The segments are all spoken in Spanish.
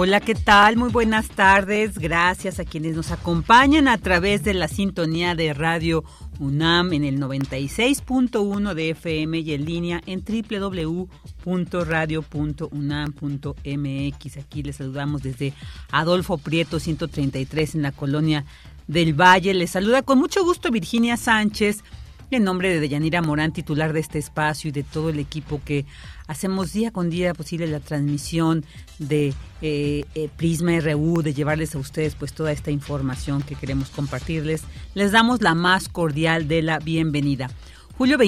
Hola, ¿qué tal? Muy buenas tardes. Gracias a quienes nos acompañan a través de la sintonía de Radio UNAM en el 96.1 de FM y en línea en www.radio.unam.mx. Aquí les saludamos desde Adolfo Prieto 133 en la colonia del Valle. Les saluda con mucho gusto Virginia Sánchez en nombre de Deyanira Morán, titular de este espacio y de todo el equipo que hacemos día con día posible la transmisión de eh, eh, Prisma RU, de llevarles a ustedes pues toda esta información que queremos compartirles. Les damos la más cordial de la bienvenida. Julio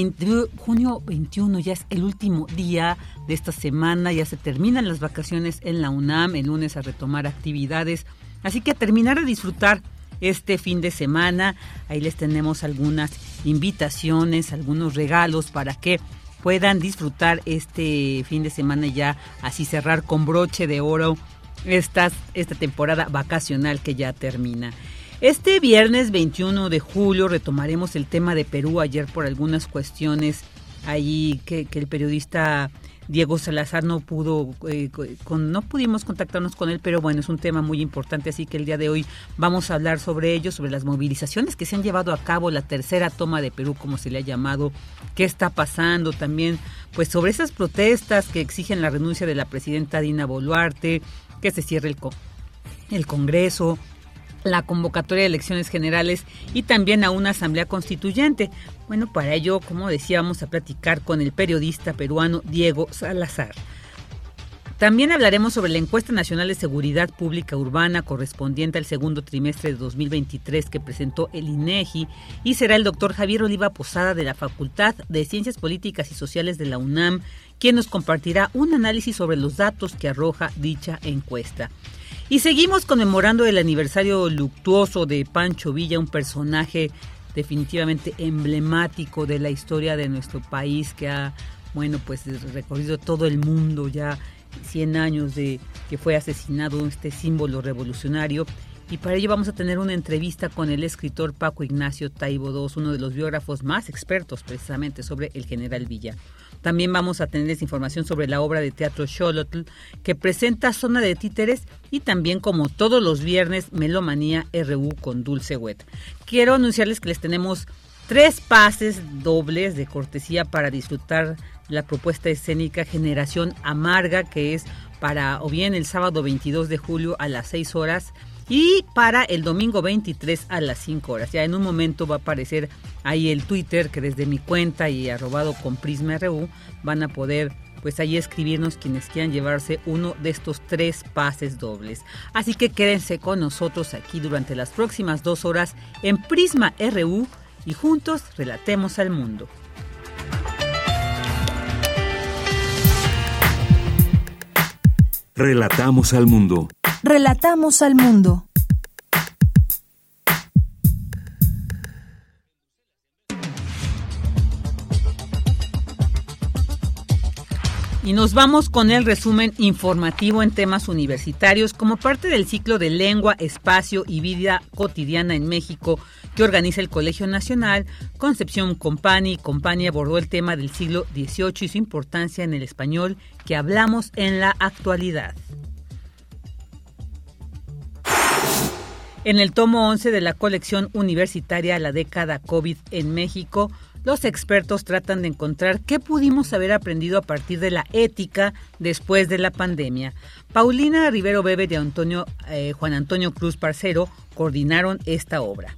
junio 21 ya es el último día de esta semana, ya se terminan las vacaciones en la UNAM, el lunes a retomar actividades, así que a terminar de disfrutar este fin de semana. Ahí les tenemos algunas invitaciones, algunos regalos para que puedan disfrutar este fin de semana ya así cerrar con broche de oro esta temporada vacacional que ya termina. Este viernes 21 de julio retomaremos el tema de Perú ayer por algunas cuestiones ahí que el periodista Diego Salazar no pudo, eh, con, no pudimos contactarnos con él, pero bueno, es un tema muy importante, así que el día de hoy vamos a hablar sobre ello, sobre las movilizaciones que se han llevado a cabo, la tercera toma de Perú, como se le ha llamado, qué está pasando también, pues sobre esas protestas que exigen la renuncia de la presidenta Dina Boluarte, que se cierre el, el Congreso, la convocatoria de elecciones generales y también a una asamblea constituyente. Bueno, para ello, como decía, vamos a platicar con el periodista peruano Diego Salazar. También hablaremos sobre la encuesta nacional de seguridad pública urbana correspondiente al segundo trimestre de 2023 que presentó el INEGI y será el doctor Javier Oliva Posada de la Facultad de Ciencias Políticas y Sociales de la UNAM quien nos compartirá un análisis sobre los datos que arroja dicha encuesta. Y seguimos conmemorando el aniversario luctuoso de Pancho Villa, un personaje definitivamente emblemático de la historia de nuestro país que ha, bueno, pues recorrido todo el mundo ya 100 años de que fue asesinado este símbolo revolucionario. Y para ello vamos a tener una entrevista con el escritor Paco Ignacio Taibo II, uno de los biógrafos más expertos precisamente sobre el general Villa. También vamos a tenerles información sobre la obra de teatro Xolotl que presenta Zona de Títeres y también como todos los viernes Melomanía RU con Dulce Wet. Quiero anunciarles que les tenemos tres pases dobles de cortesía para disfrutar la propuesta escénica Generación Amarga que es para o bien el sábado 22 de julio a las 6 horas y para el domingo 23 a las 5 horas. Ya en un momento va a aparecer ahí el Twitter que desde mi cuenta y arrobado con Prisma RU van a poder pues ahí escribirnos quienes quieran llevarse uno de estos tres pases dobles. Así que quédense con nosotros aquí durante las próximas dos horas en Prisma RU y juntos relatemos al mundo. Relatamos al mundo. Relatamos al mundo. Y nos vamos con el resumen informativo en temas universitarios como parte del ciclo de lengua, espacio y vida cotidiana en México que organiza el Colegio Nacional. Concepción Compani Compani abordó el tema del siglo XVIII y su importancia en el español que hablamos en la actualidad. En el tomo 11 de la colección universitaria La década COVID en México, los expertos tratan de encontrar qué pudimos haber aprendido a partir de la ética después de la pandemia. Paulina Rivero Bebe de Antonio, eh, Juan Antonio Cruz Parcero coordinaron esta obra.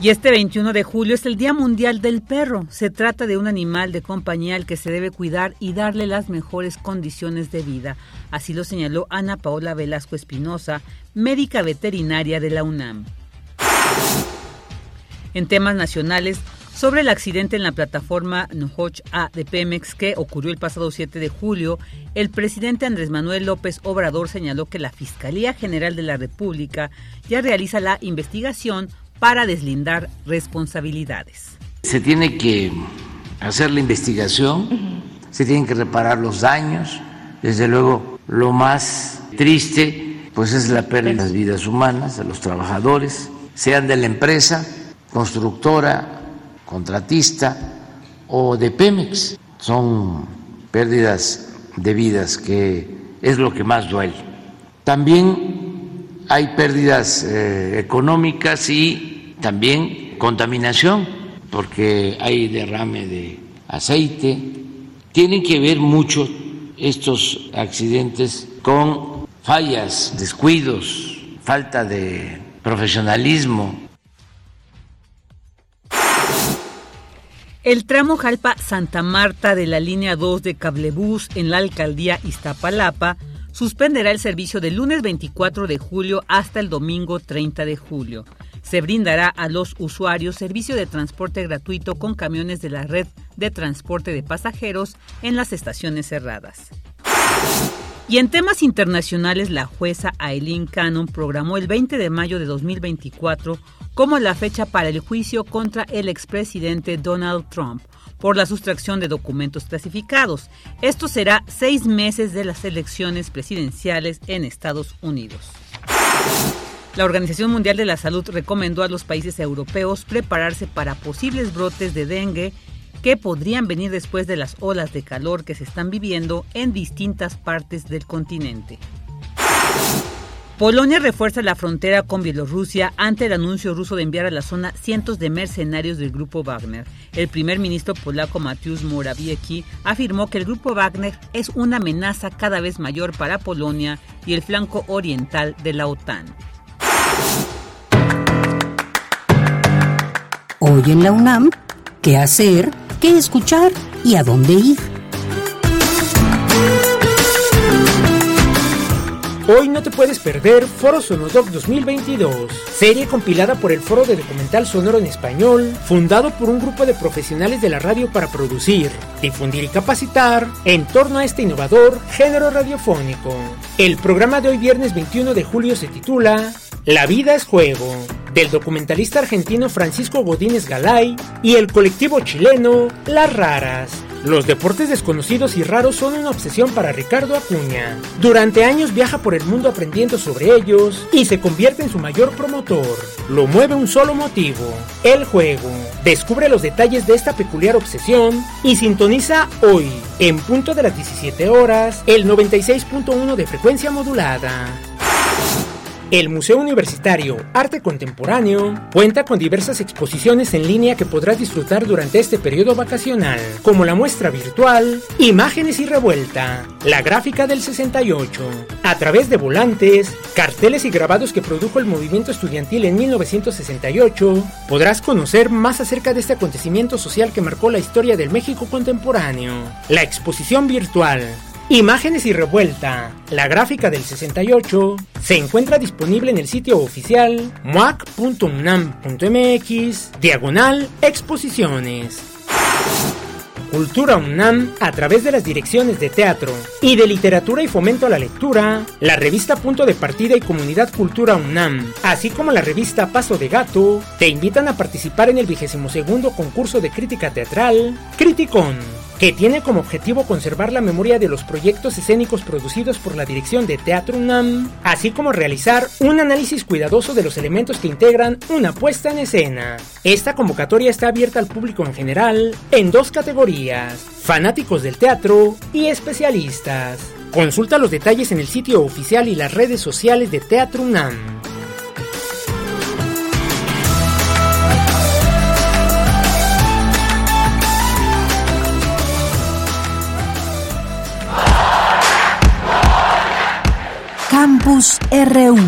Y este 21 de julio es el Día Mundial del Perro. Se trata de un animal de compañía al que se debe cuidar y darle las mejores condiciones de vida. Así lo señaló Ana Paola Velasco Espinosa, médica veterinaria de la UNAM. En temas nacionales, sobre el accidente en la plataforma Nohoch A de Pemex que ocurrió el pasado 7 de julio, el presidente Andrés Manuel López Obrador señaló que la Fiscalía General de la República ya realiza la investigación para deslindar responsabilidades. Se tiene que hacer la investigación, se tienen que reparar los daños, desde luego lo más triste pues es la pérdida de las vidas humanas de los trabajadores, sean de la empresa, constructora, contratista o de Pemex. Son pérdidas de vidas que es lo que más duele. También hay pérdidas eh, económicas y también contaminación, porque hay derrame de aceite. Tienen que ver mucho estos accidentes con fallas, descuidos, falta de profesionalismo. El tramo Jalpa-Santa Marta de la línea 2 de Cablebús en la alcaldía Iztapalapa suspenderá el servicio del lunes 24 de julio hasta el domingo 30 de julio. Se brindará a los usuarios servicio de transporte gratuito con camiones de la red de transporte de pasajeros en las estaciones cerradas. Y en temas internacionales, la jueza Aileen Cannon programó el 20 de mayo de 2024 como la fecha para el juicio contra el expresidente Donald Trump por la sustracción de documentos clasificados. Esto será seis meses de las elecciones presidenciales en Estados Unidos. La Organización Mundial de la Salud recomendó a los países europeos prepararse para posibles brotes de dengue que podrían venir después de las olas de calor que se están viviendo en distintas partes del continente. Polonia refuerza la frontera con Bielorrusia ante el anuncio ruso de enviar a la zona cientos de mercenarios del grupo Wagner. El primer ministro polaco Mateusz Morawiecki afirmó que el grupo Wagner es una amenaza cada vez mayor para Polonia y el flanco oriental de la OTAN. Hoy en la UNAM, ¿qué hacer? ¿Qué escuchar? ¿Y a dónde ir? Hoy no te puedes perder Foro Sonodoc 2022, serie compilada por el Foro de Documental Sonoro en Español, fundado por un grupo de profesionales de la radio para producir, difundir y capacitar en torno a este innovador género radiofónico. El programa de hoy viernes 21 de julio se titula La vida es juego, del documentalista argentino Francisco Godínez Galay y el colectivo chileno Las Raras. Los deportes desconocidos y raros son una obsesión para Ricardo Acuña. Durante años viaja por el mundo aprendiendo sobre ellos y se convierte en su mayor promotor. Lo mueve un solo motivo, el juego. Descubre los detalles de esta peculiar obsesión y sintoniza hoy, en punto de las 17 horas, el 96.1 de frecuencia modulada. El Museo Universitario Arte Contemporáneo cuenta con diversas exposiciones en línea que podrás disfrutar durante este periodo vacacional, como la muestra virtual Imágenes y Revuelta, la gráfica del 68, a través de volantes, carteles y grabados que produjo el movimiento estudiantil en 1968, podrás conocer más acerca de este acontecimiento social que marcó la historia del México contemporáneo. La exposición virtual Imágenes y Revuelta, la gráfica del 68, se encuentra disponible en el sitio oficial muac.unam.mx, diagonal exposiciones. Cultura UNAM a través de las direcciones de teatro y de literatura y fomento a la lectura, la revista Punto de Partida y Comunidad Cultura UNAM, así como la revista Paso de Gato, te invitan a participar en el 22 concurso de crítica teatral Criticón que tiene como objetivo conservar la memoria de los proyectos escénicos producidos por la dirección de Teatro UNAM, así como realizar un análisis cuidadoso de los elementos que integran una puesta en escena. Esta convocatoria está abierta al público en general en dos categorías, fanáticos del teatro y especialistas. Consulta los detalles en el sitio oficial y las redes sociales de Teatro UNAM. Campus RU.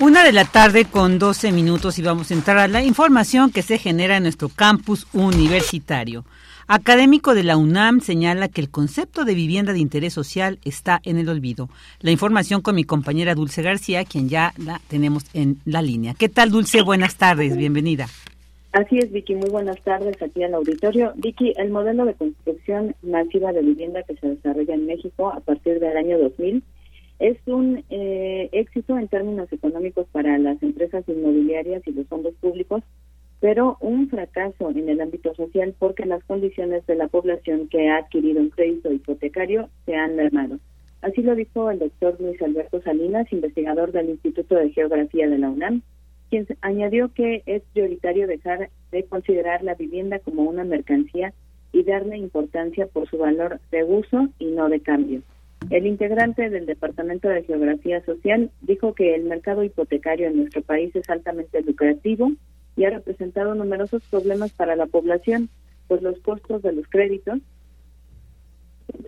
Una de la tarde con 12 minutos y vamos a entrar a la información que se genera en nuestro campus universitario. Académico de la UNAM señala que el concepto de vivienda de interés social está en el olvido. La información con mi compañera Dulce García, quien ya la tenemos en la línea. ¿Qué tal, Dulce? Buenas tardes, bienvenida. Así es, Vicky. Muy buenas tardes aquí al auditorio. Vicky, el modelo de construcción masiva de vivienda que se desarrolla en México a partir del año 2000 es un eh, éxito en términos económicos para las empresas inmobiliarias y los fondos públicos, pero un fracaso en el ámbito social porque las condiciones de la población que ha adquirido un crédito hipotecario se han mermado. Así lo dijo el doctor Luis Alberto Salinas, investigador del Instituto de Geografía de la UNAM, quien añadió que es prioritario dejar de considerar la vivienda como una mercancía y darle importancia por su valor de uso y no de cambio. El integrante del Departamento de Geografía Social dijo que el mercado hipotecario en nuestro país es altamente lucrativo y ha representado numerosos problemas para la población, pues los costos de los créditos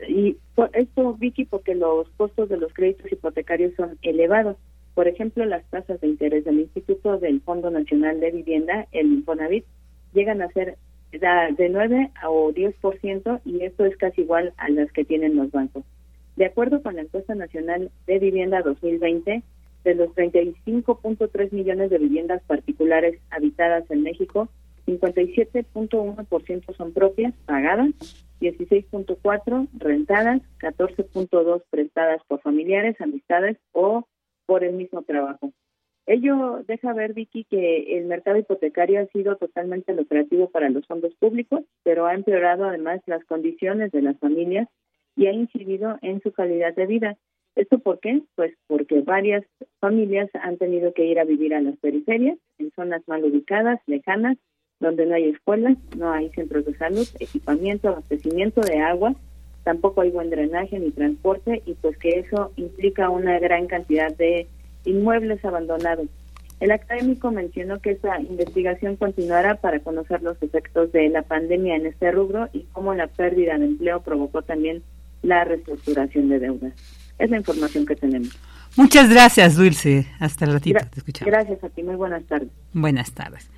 y esto Vicky porque los costos de los créditos hipotecarios son elevados. Por ejemplo, las tasas de interés del Instituto del Fondo Nacional de Vivienda, el Infonavit, llegan a ser de 9 o 10% y esto es casi igual a las que tienen los bancos. De acuerdo con la encuesta nacional de vivienda 2020, de los 35.3 millones de viviendas particulares habitadas en México, 57.1% son propias, pagadas, 16.4 rentadas, 14.2 prestadas por familiares, amistades o por el mismo trabajo. Ello deja ver, Vicky, que el mercado hipotecario ha sido totalmente lucrativo para los fondos públicos, pero ha empeorado además las condiciones de las familias y ha incidido en su calidad de vida. ¿Esto por qué? Pues porque varias familias han tenido que ir a vivir a las periferias, en zonas mal ubicadas, lejanas, donde no hay escuelas, no hay centros de salud, equipamiento, abastecimiento de agua, tampoco hay buen drenaje ni transporte y pues que eso implica una gran cantidad de inmuebles abandonados. El académico mencionó que esa investigación continuará para conocer los efectos de la pandemia en este rubro y cómo la pérdida de empleo provocó también la reestructuración de deudas. Es la información que tenemos. Muchas gracias, Dulce. Hasta el ratito. te escuchamos. Gracias a ti. Muy buenas tardes. Buenas tardes.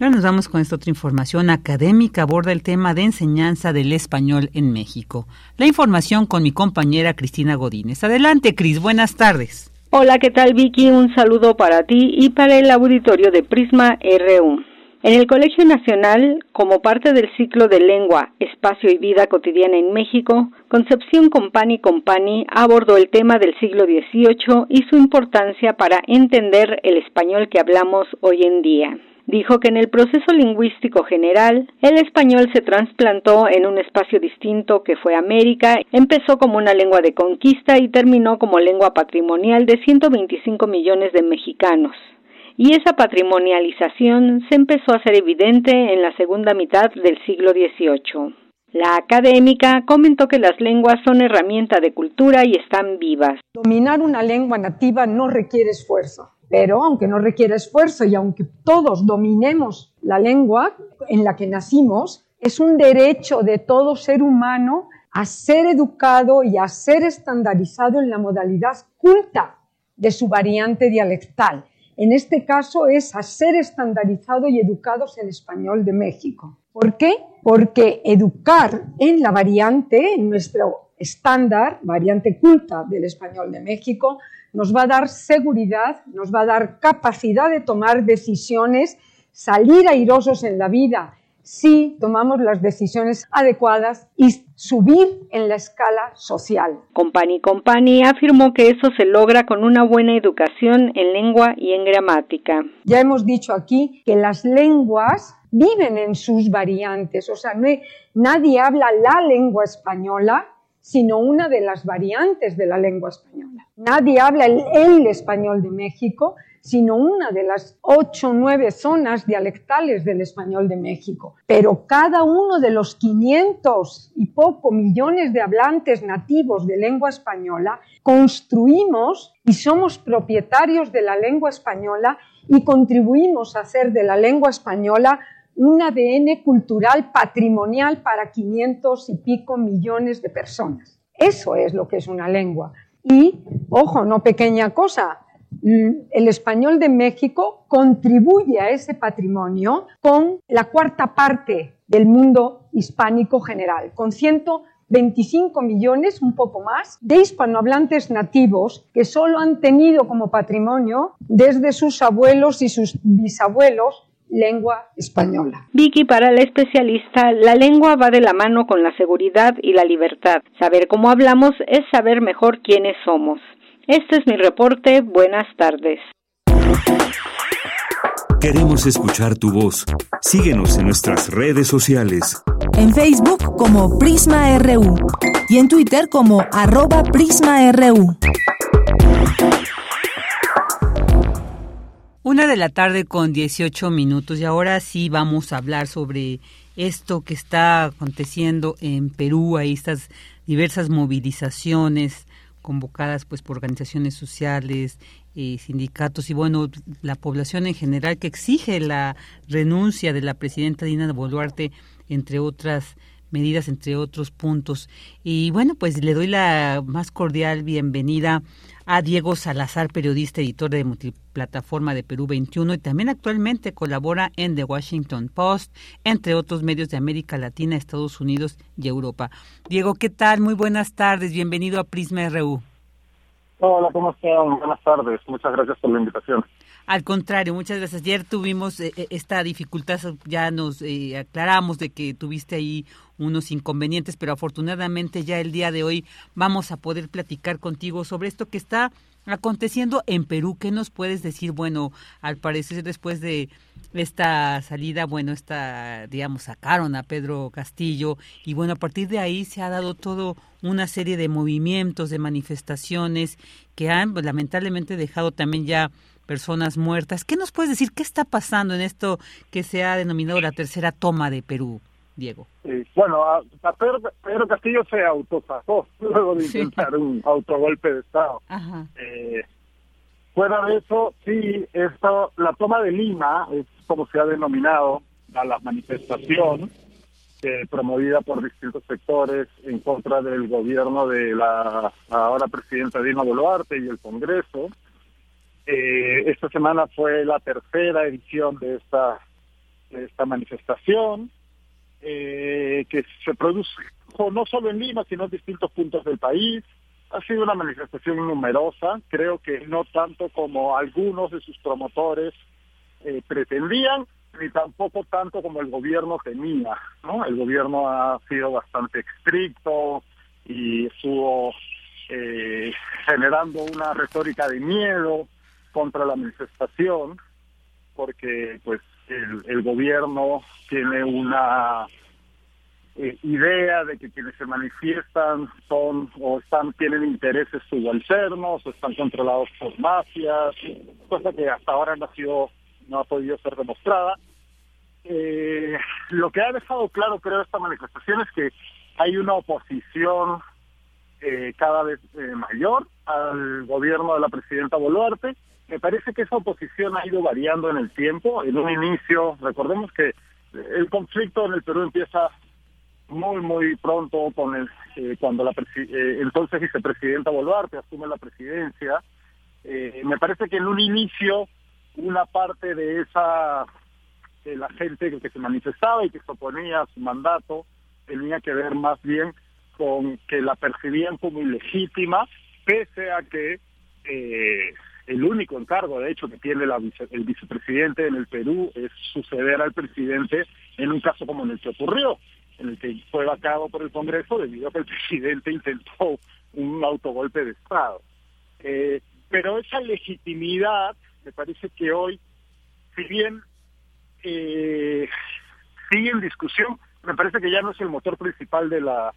Ahora nos vamos con esta otra información académica. Aborda el tema de enseñanza del español en México. La información con mi compañera Cristina Godínez. Adelante, Cris. Buenas tardes. Hola, ¿qué tal, Vicky? Un saludo para ti y para el auditorio de Prisma RU. En el Colegio Nacional, como parte del ciclo de lengua, espacio y vida cotidiana en México, Concepción Compani Compani abordó el tema del siglo XVIII y su importancia para entender el español que hablamos hoy en día. Dijo que en el proceso lingüístico general, el español se trasplantó en un espacio distinto que fue América, empezó como una lengua de conquista y terminó como lengua patrimonial de 125 millones de mexicanos y esa patrimonialización se empezó a hacer evidente en la segunda mitad del siglo XVIII. La académica comentó que las lenguas son herramienta de cultura y están vivas. Dominar una lengua nativa no requiere esfuerzo, pero aunque no requiere esfuerzo y aunque todos dominemos la lengua en la que nacimos, es un derecho de todo ser humano a ser educado y a ser estandarizado en la modalidad culta de su variante dialectal en este caso es a ser estandarizado y educados en español de México. ¿Por qué? Porque educar en la variante, en nuestro estándar, variante culta del español de México, nos va a dar seguridad, nos va a dar capacidad de tomar decisiones, salir airosos en la vida si tomamos las decisiones adecuadas y subir en la escala social. Company Company afirmó que eso se logra con una buena educación en lengua y en gramática. Ya hemos dicho aquí que las lenguas viven en sus variantes, o sea, nadie habla la lengua española, sino una de las variantes de la lengua española. Nadie habla el español de México, sino una de las ocho o nueve zonas dialectales del español de México. Pero cada uno de los 500 y poco millones de hablantes nativos de lengua española construimos y somos propietarios de la lengua española y contribuimos a hacer de la lengua española un ADN cultural patrimonial para 500 y pico millones de personas. Eso es lo que es una lengua. Y, ojo, no pequeña cosa, el español de México contribuye a ese patrimonio con la cuarta parte del mundo hispánico general, con 125 millones, un poco más, de hispanohablantes nativos que solo han tenido como patrimonio desde sus abuelos y sus bisabuelos lengua española. Vicky, para la especialista, la lengua va de la mano con la seguridad y la libertad. Saber cómo hablamos es saber mejor quiénes somos. Este es mi reporte. Buenas tardes. Queremos escuchar tu voz. Síguenos en nuestras redes sociales. En Facebook como Prisma RU y en Twitter como arroba PrismaRU. Una de la tarde con 18 minutos y ahora sí vamos a hablar sobre esto que está aconteciendo en Perú, ahí estas diversas movilizaciones convocadas pues por organizaciones sociales, eh, sindicatos y bueno, la población en general que exige la renuncia de la presidenta Dina Boluarte, entre otras medidas, entre otros puntos. Y bueno, pues le doy la más cordial bienvenida a Diego Salazar, periodista, editor de Multiplataforma de Perú 21 y también actualmente colabora en The Washington Post, entre otros medios de América Latina, Estados Unidos y Europa. Diego, ¿qué tal? Muy buenas tardes, bienvenido a Prisma RU. Hola, ¿cómo están? Buenas tardes, muchas gracias por la invitación. Al contrario, muchas gracias. Ayer tuvimos eh, eh, esta dificultad, ya nos eh, aclaramos de que tuviste ahí unos inconvenientes, pero afortunadamente ya el día de hoy vamos a poder platicar contigo sobre esto que está aconteciendo en Perú. ¿Qué nos puedes decir? Bueno, al parecer después de esta salida, bueno, esta, digamos, sacaron a Pedro Castillo y bueno, a partir de ahí se ha dado todo una serie de movimientos, de manifestaciones que han pues, lamentablemente dejado también ya personas muertas. ¿Qué nos puedes decir? ¿Qué está pasando en esto que se ha denominado la tercera toma de Perú, Diego? bueno, a, Pedro, Castillo se autosacó luego de intentar un autogolpe de Estado. Eh, fuera de eso, sí, esto, la toma de Lima es como se ha denominado a la manifestación eh, promovida por distintos sectores en contra del gobierno de la ahora presidenta Dina Boluarte y el Congreso. Eh, esta semana fue la tercera edición de esta, esta manifestación, eh, que se produce no solo en Lima, sino en distintos puntos del país. Ha sido una manifestación numerosa, creo que no tanto como algunos de sus promotores eh, pretendían, ni tampoco tanto como el gobierno temía. ¿no? El gobierno ha sido bastante estricto y estuvo eh, generando una retórica de miedo contra la manifestación porque pues el, gobierno tiene una eh, idea de que quienes se manifiestan son o están tienen intereses subalternos o están controlados por mafias cosa que hasta ahora no ha sido no ha podido ser demostrada. Eh, lo que ha dejado claro creo esta manifestación es que hay una oposición eh, cada vez mayor al gobierno de la presidenta Boluarte me parece que esa oposición ha ido variando en el tiempo. En un inicio, recordemos que el conflicto en el Perú empieza muy, muy pronto con el, eh, cuando la eh, entonces vicepresidenta Boluarte asume la presidencia. Eh, me parece que en un inicio una parte de esa de la gente que se manifestaba y que se oponía a su mandato tenía que ver más bien con que la percibían como ilegítima, pese a que eh, el único encargo, de hecho, que tiene el vicepresidente en el Perú es suceder al presidente en un caso como en el que ocurrió, en el que fue vacado por el Congreso debido a que el presidente intentó un autogolpe de Estado. Eh, pero esa legitimidad, me parece que hoy, si bien eh, sigue en discusión, me parece que ya no es el motor principal de la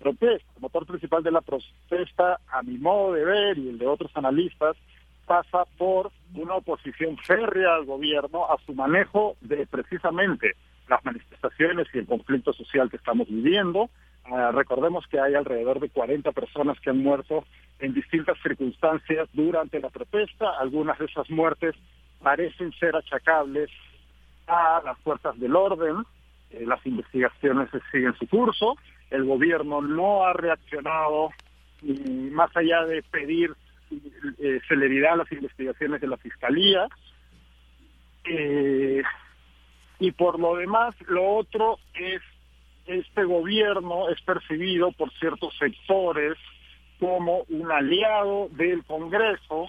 protesta. El motor principal de la protesta, a mi modo de ver y el de otros analistas, pasa por una oposición férrea al gobierno a su manejo de precisamente las manifestaciones y el conflicto social que estamos viviendo. Ah, recordemos que hay alrededor de 40 personas que han muerto en distintas circunstancias durante la protesta. Algunas de esas muertes parecen ser achacables a las fuerzas del orden. Eh, las investigaciones siguen su curso. El gobierno no ha reaccionado y más allá de pedir eh, celeridad a las investigaciones de la Fiscalía. Eh, y por lo demás, lo otro es, este gobierno es percibido por ciertos sectores como un aliado del Congreso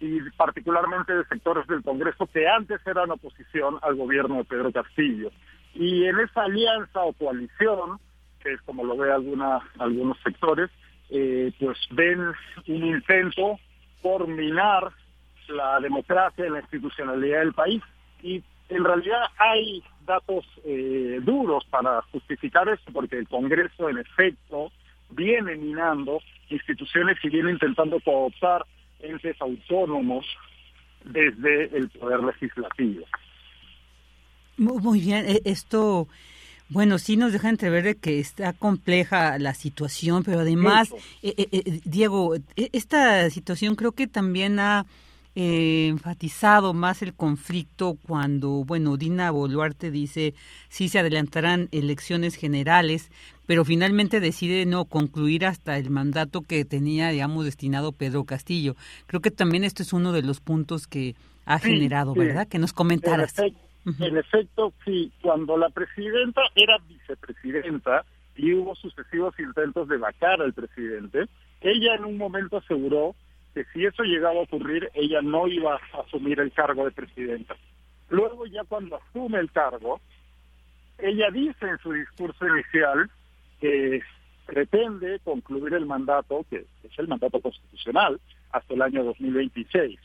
y particularmente de sectores del Congreso que antes eran oposición al gobierno de Pedro Castillo. Y en esa alianza o coalición, que es como lo ve alguna, algunos sectores, eh, pues ven un intento por minar la democracia y la institucionalidad del país. Y en realidad hay datos eh, duros para justificar esto, porque el Congreso, en efecto, viene minando instituciones y viene intentando cooptar entes autónomos desde el poder legislativo. Muy bien, e, esto, bueno, sí nos deja entrever de que está compleja la situación, pero además, eh, eh, eh, Diego, e, esta situación creo que también ha enfatizado más el conflicto cuando, bueno, Dina Boluarte dice sí se adelantarán elecciones generales, pero finalmente decide no concluir hasta el mandato que tenía, digamos, destinado Pedro Castillo. Creo que también esto es uno de los puntos que ha generado, ¿verdad? Que nos comentaras. En efecto, sí, cuando la presidenta era vicepresidenta y hubo sucesivos intentos de vacar al presidente, ella en un momento aseguró que si eso llegaba a ocurrir, ella no iba a asumir el cargo de presidenta. Luego ya cuando asume el cargo, ella dice en su discurso inicial que pretende concluir el mandato, que es el mandato constitucional, hasta el año 2026.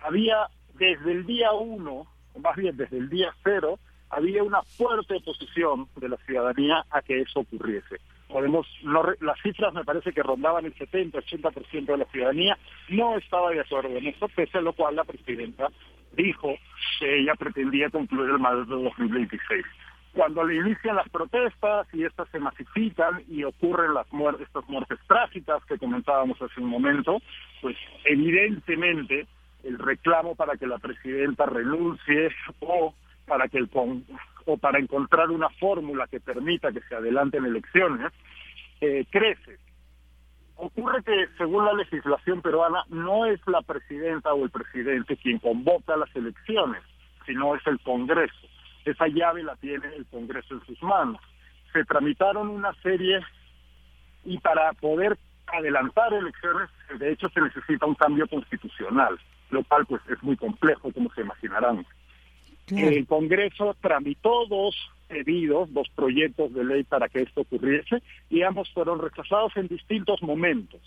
Había desde el día uno más bien desde el día cero, había una fuerte oposición de la ciudadanía a que eso ocurriese. Podemos, las cifras me parece que rondaban el 70-80% de la ciudadanía, no estaba de acuerdo en eso, pese a lo cual la presidenta dijo que ella pretendía concluir el mandato de 2026. Cuando le inician las protestas y estas se masifican y ocurren las muertes, estas muertes trágicas que comentábamos hace un momento, pues evidentemente el reclamo para que la presidenta renuncie o para que el o para encontrar una fórmula que permita que se adelanten elecciones eh, crece. Ocurre que según la legislación peruana no es la presidenta o el presidente quien convoca las elecciones, sino es el Congreso. Esa llave la tiene el Congreso en sus manos. Se tramitaron una serie y para poder adelantar elecciones, de hecho se necesita un cambio constitucional lo cual pues es muy complejo, como se imaginarán. El Congreso tramitó dos pedidos, dos proyectos de ley para que esto ocurriese, y ambos fueron rechazados en distintos momentos.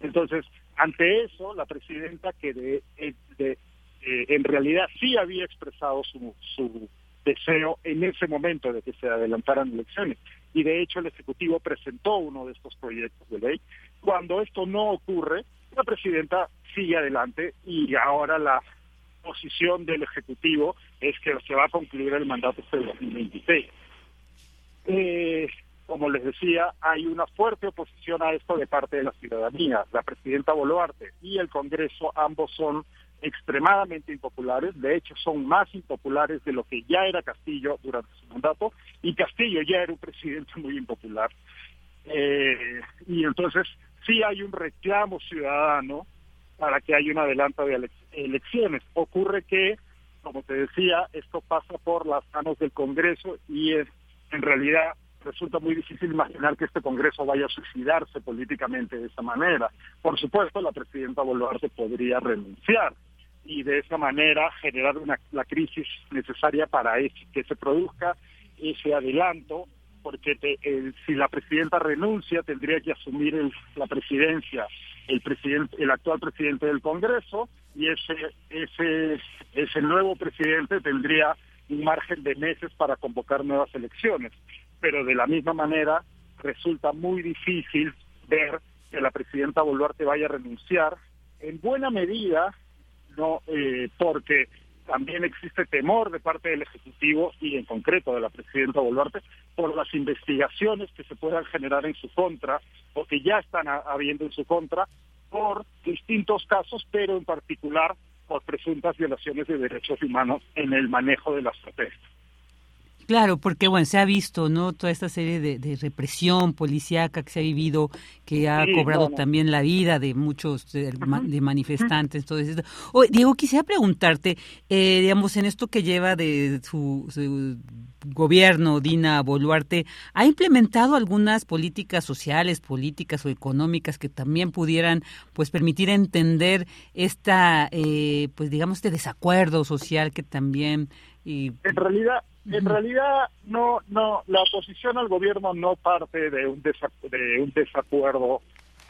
Entonces, ante eso, la presidenta, que de, eh, eh, en realidad sí había expresado su, su deseo en ese momento de que se adelantaran elecciones, y de hecho el Ejecutivo presentó uno de estos proyectos de ley, cuando esto no ocurre, la presidenta sigue adelante y ahora la posición del Ejecutivo es que se va a concluir el mandato el 2026. Eh, como les decía, hay una fuerte oposición a esto de parte de la ciudadanía. La presidenta Boluarte y el Congreso ambos son extremadamente impopulares, de hecho son más impopulares de lo que ya era Castillo durante su mandato, y Castillo ya era un presidente muy impopular. Eh, y entonces sí hay un reclamo ciudadano para que haya un adelanto de elecciones. Ocurre que, como te decía, esto pasa por las manos del Congreso y es, en realidad resulta muy difícil imaginar que este Congreso vaya a suicidarse políticamente de esa manera. Por supuesto, la presidenta Boluarte podría renunciar y de esa manera generar una, la crisis necesaria para que se produzca ese adelanto porque si la presidenta renuncia tendría que asumir la presidencia el presidente, el actual presidente del Congreso y ese ese ese nuevo presidente tendría un margen de meses para convocar nuevas elecciones, pero de la misma manera resulta muy difícil ver que la presidenta Boluarte vaya a renunciar en buena medida no eh, porque también existe temor de parte del Ejecutivo y en concreto de la presidenta Boluarte por las investigaciones que se puedan generar en su contra o que ya están habiendo en su contra por distintos casos, pero en particular por presuntas violaciones de derechos humanos en el manejo de las protestas. Claro, porque bueno, se ha visto, ¿no? Toda esta serie de, represión policíaca que se ha vivido, que ha cobrado también la vida de muchos de, manifestantes, todo esto. Diego, quisiera preguntarte, eh, digamos, en esto que lleva de su, gobierno, Dina Boluarte, ¿ha implementado algunas políticas sociales, políticas o económicas que también pudieran, pues, permitir entender esta, eh, pues, digamos, este desacuerdo social que también... Y... En realidad, en realidad, no, no, la oposición al gobierno no parte de un, de un desacuerdo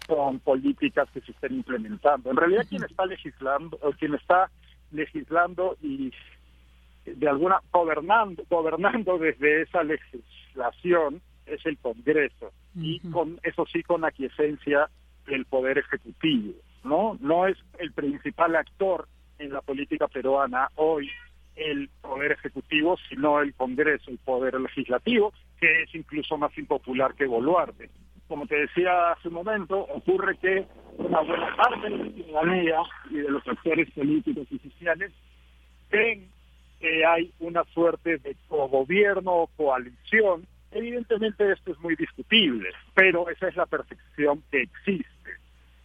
con políticas que se estén implementando. En realidad, quien está legislando, o quien está legislando y de alguna gobernando, gobernando desde esa legislación es el Congreso y con eso sí con aquiescencia del poder ejecutivo, ¿no? No es el principal actor en la política peruana hoy el Poder Ejecutivo, sino el Congreso, el Poder Legislativo, que es incluso más impopular que Boluarte. Como te decía hace un momento, ocurre que una buena parte de la ciudadanía y de los actores políticos y sociales creen que hay una suerte de gobierno o coalición. Evidentemente esto es muy discutible, pero esa es la percepción que existe.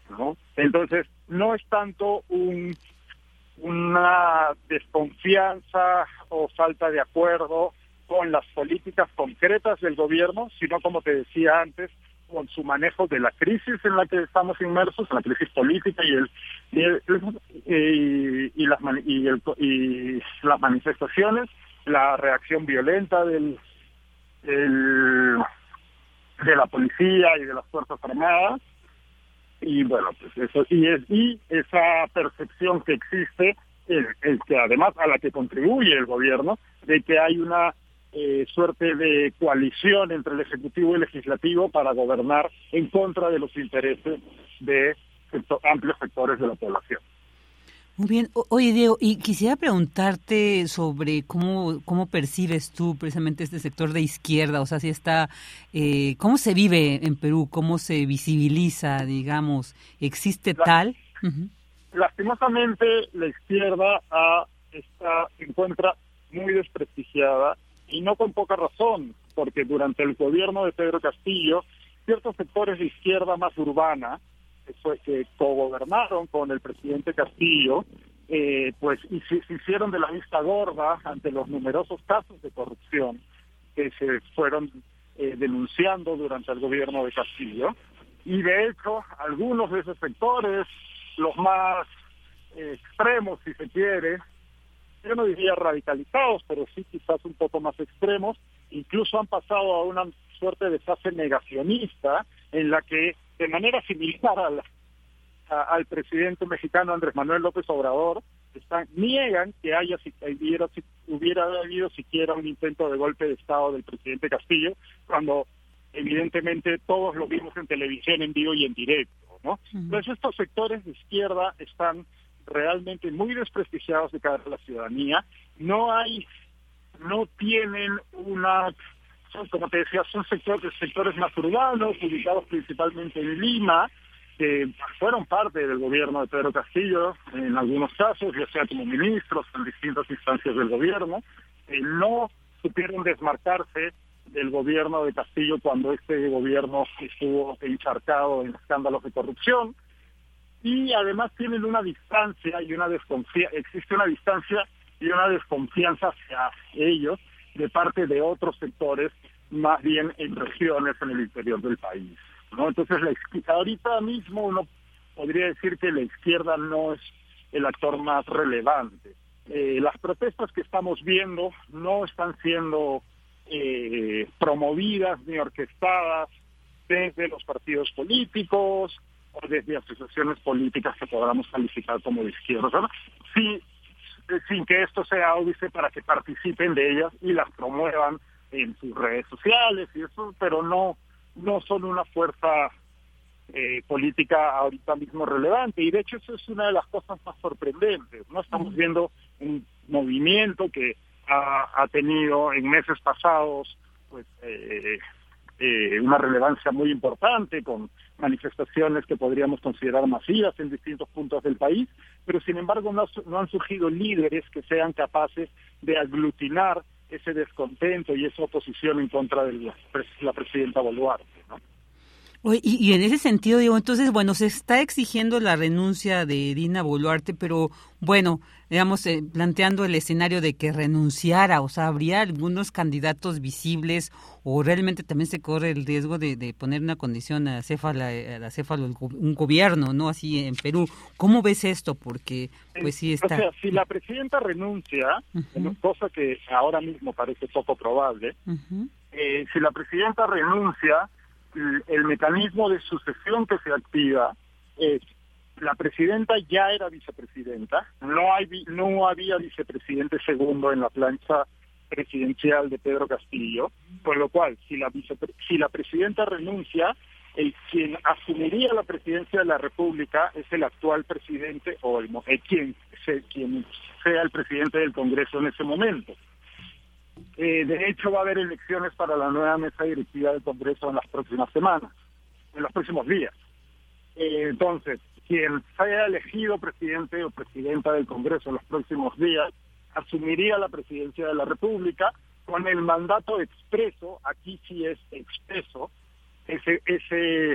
¿no? Entonces, no es tanto un una desconfianza o falta de acuerdo con las políticas concretas del gobierno, sino como te decía antes, con su manejo de la crisis en la que estamos inmersos, la crisis política y el y, las y, las manifestaciones, la reacción violenta del de la policía y de las fuerzas armadas y bueno pues eso y es y esa percepción que existe el, que además a la que contribuye el gobierno de que hay una eh, suerte de coalición entre el ejecutivo y el legislativo para gobernar en contra de los intereses de amplios sectores de la población muy bien. oye, Diego, y quisiera preguntarte sobre cómo, cómo percibes tú precisamente este sector de izquierda, o sea, si está, eh, ¿cómo se vive en Perú? ¿Cómo se visibiliza, digamos? ¿Existe tal? Lastimosamente, la izquierda está, se encuentra muy desprestigiada y no con poca razón, porque durante el gobierno de Pedro Castillo, ciertos sectores de izquierda más urbana, fue que cogobernaron con el presidente Castillo, eh, pues y se, hicieron de la vista gorda ante los numerosos casos de corrupción que se fueron eh, denunciando durante el gobierno de Castillo. Y de hecho, algunos de esos sectores, los más eh, extremos, si se quiere, yo no diría radicalizados, pero sí quizás un poco más extremos, incluso han pasado a una suerte de fase negacionista en la que de manera similar al, al presidente mexicano Andrés Manuel López Obrador, están, niegan que haya hubiera, hubiera habido siquiera un intento de golpe de Estado del presidente Castillo, cuando evidentemente todos lo vimos en televisión en vivo y en directo. ¿no? Entonces estos sectores de izquierda están realmente muy desprestigiados de cara a la ciudadanía. No hay, no tienen una como te decía, son sectores, sectores más urbanos, ubicados principalmente en Lima, que fueron parte del gobierno de Pedro Castillo, en algunos casos, ya sea como ministros en distintas instancias del gobierno, no supieron desmarcarse del gobierno de Castillo cuando este gobierno estuvo encharcado en escándalos de corrupción. Y además tienen una distancia y una desconfianza, existe una distancia y una desconfianza hacia ellos de parte de otros sectores, más bien en regiones en el interior del país. ¿no? Entonces, la, ahorita mismo uno podría decir que la izquierda no es el actor más relevante. Eh, las protestas que estamos viendo no están siendo eh, promovidas ni orquestadas desde los partidos políticos o desde asociaciones políticas que podamos calificar como de izquierda. Sí, eh, sin que esto sea óbice para que participen de ellas y las promuevan en sus redes sociales y eso, pero no no son una fuerza eh, política ahorita mismo relevante y de hecho eso es una de las cosas más sorprendentes. No estamos viendo un movimiento que ha, ha tenido en meses pasados pues eh, eh, una relevancia muy importante con manifestaciones que podríamos considerar masivas en distintos puntos del país, pero sin embargo no, han surgido líderes que sean capaces de aglutinar ese descontento y esa oposición en contra de la, la presidenta Boluarte, ¿no? Y, en ese sentido, digo, entonces, bueno, se está exigiendo la renuncia de Dina Boluarte, pero bueno, digamos, eh, planteando el escenario de que renunciara, o sea, habría algunos candidatos visibles o realmente también se corre el riesgo de, poner una condición a céfalo, un gobierno, ¿no? Así en Perú. ¿Cómo ves esto? Porque, pues sí está. O sea, si la presidenta renuncia, cosa que ahora mismo parece poco probable, eh, si la presidenta renuncia, el, mecanismo de sucesión que se activa es la presidenta ya era vicepresidenta, no hay no había vicepresidente segundo en la plancha presidencial de Pedro Castillo, por lo cual si la si la presidenta renuncia, el quien asumiría la presidencia de la República es el actual presidente o el, quien, quien sea el presidente del Congreso en ese momento. Eh, de hecho, va a haber elecciones para la nueva mesa directiva del Congreso en las próximas semanas, en los próximos días. Eh, entonces, quien sea elegido presidente o presidenta del Congreso en los próximos días asumiría la presidencia de la República con el mandato expreso, aquí sí es expreso, ese, ese,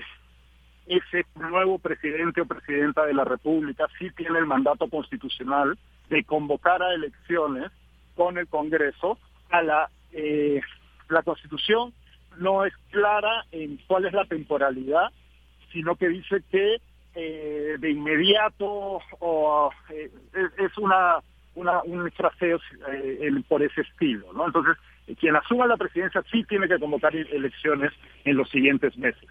ese nuevo presidente o presidenta de la República sí tiene el mandato constitucional de convocar a elecciones con el Congreso. A la, eh, la Constitución no es clara en cuál es la temporalidad, sino que dice que eh, de inmediato o eh, es, una, una un fraseo por ese estilo, ¿no? Entonces, quien asuma la presidencia sí tiene que convocar elecciones en los siguientes meses.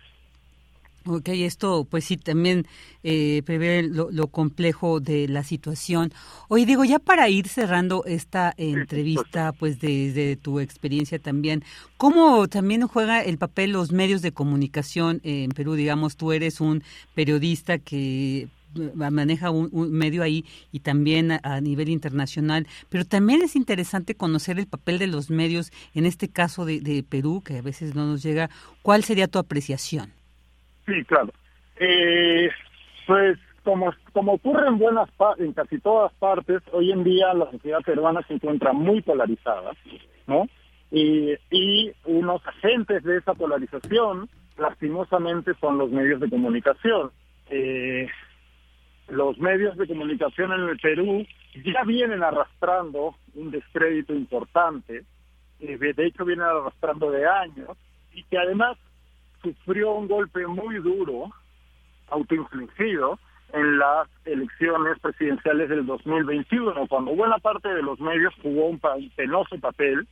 Ok, esto pues sí también eh, prevé lo, complejo de la situación. Oye, digo, ya para ir cerrando esta entrevista, pues desde tu experiencia también, ¿cómo también juega el papel los medios de comunicación en Perú? Digamos, tú eres un periodista que eh, maneja un, medio ahí y también a, nivel internacional, pero también es interesante conocer el papel de los medios, en este caso de, de Perú, que a veces no nos llega. ¿Cuál sería tu apreciación? Sí, claro. Eh, pues como, como ocurre en buenas en casi todas partes, hoy en día la sociedad peruana se encuentra muy polarizada, ¿no? Y, y unos agentes de esa polarización, lastimosamente, son los medios de comunicación. Eh, los medios de comunicación en el Perú ya vienen arrastrando un descrédito importante, eh, de hecho vienen arrastrando de años, y que además sufrió un golpe muy duro, autoinfligido, en las elecciones presidenciales del 2021, cuando buena parte de los medios jugó un penoso papel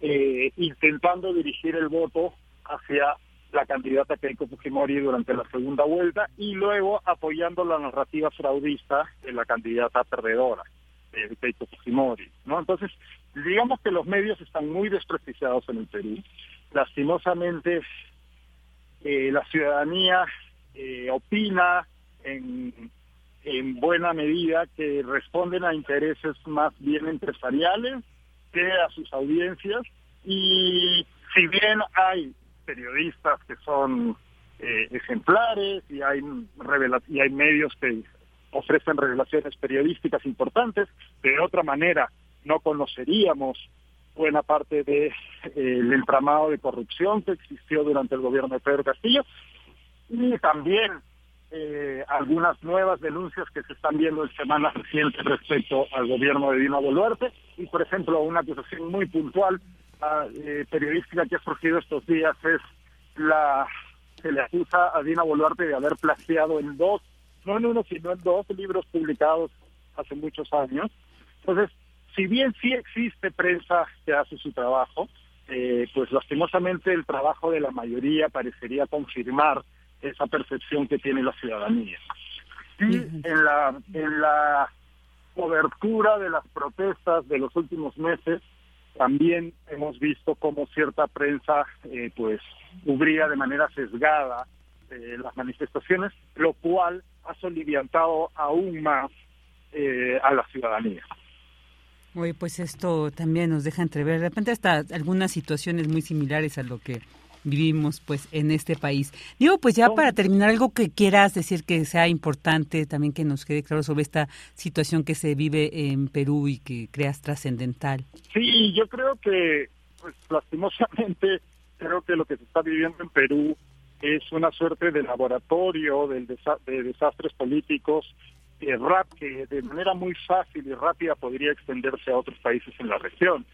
eh, intentando dirigir el voto hacia la candidata Keiko Fujimori durante la segunda vuelta y luego apoyando la narrativa fraudista de la candidata perdedora, de Keiko Fujimori. ¿no? Entonces, digamos que los medios están muy desprestigiados en el Perú. Lastimosamente, eh, la ciudadanía eh, opina en, en buena medida que responden a intereses más bien empresariales que a sus audiencias. Y si bien hay periodistas que son eh, ejemplares y hay y hay medios que ofrecen revelaciones periodísticas importantes de otra manera no conoceríamos buena parte del de, entramado de corrupción que existió durante el gobierno de Pedro Castillo y también eh, algunas nuevas denuncias que se están viendo en semanas recientes respecto al gobierno de Dina Boluarte y, por ejemplo, una acusación muy puntual ah, eh, periodística que ha surgido estos días es la se le acusa a Dina Boluarte de haber plagiado en dos, no en uno, sino en dos libros publicados hace muchos años. Entonces, si bien sí existe prensa que hace su trabajo, eh, pues lastimosamente el trabajo de la mayoría parecería confirmar esa percepción que tiene la ciudadanía. Y en la, en la cobertura de las protestas de los últimos meses, también hemos visto cómo cierta prensa eh, pues cubría de manera sesgada eh, las manifestaciones, lo cual ha soliviantado aún más a la ciudadanía. Oye, pues esto también nos deja entrever de repente hasta algunas situaciones muy similares a lo que vivimos pues en este país. Digo, pues ya para terminar, algo que quieras decir que sea importante, también que nos quede claro sobre esta situación que se vive en Perú y que creas trascendental. Sí, yo creo que, pues lastimosamente, creo que lo que se está viviendo en Perú es una suerte de laboratorio del de desastres políticos que, rap, que de manera muy fácil y rápida podría extenderse a otros países en la región.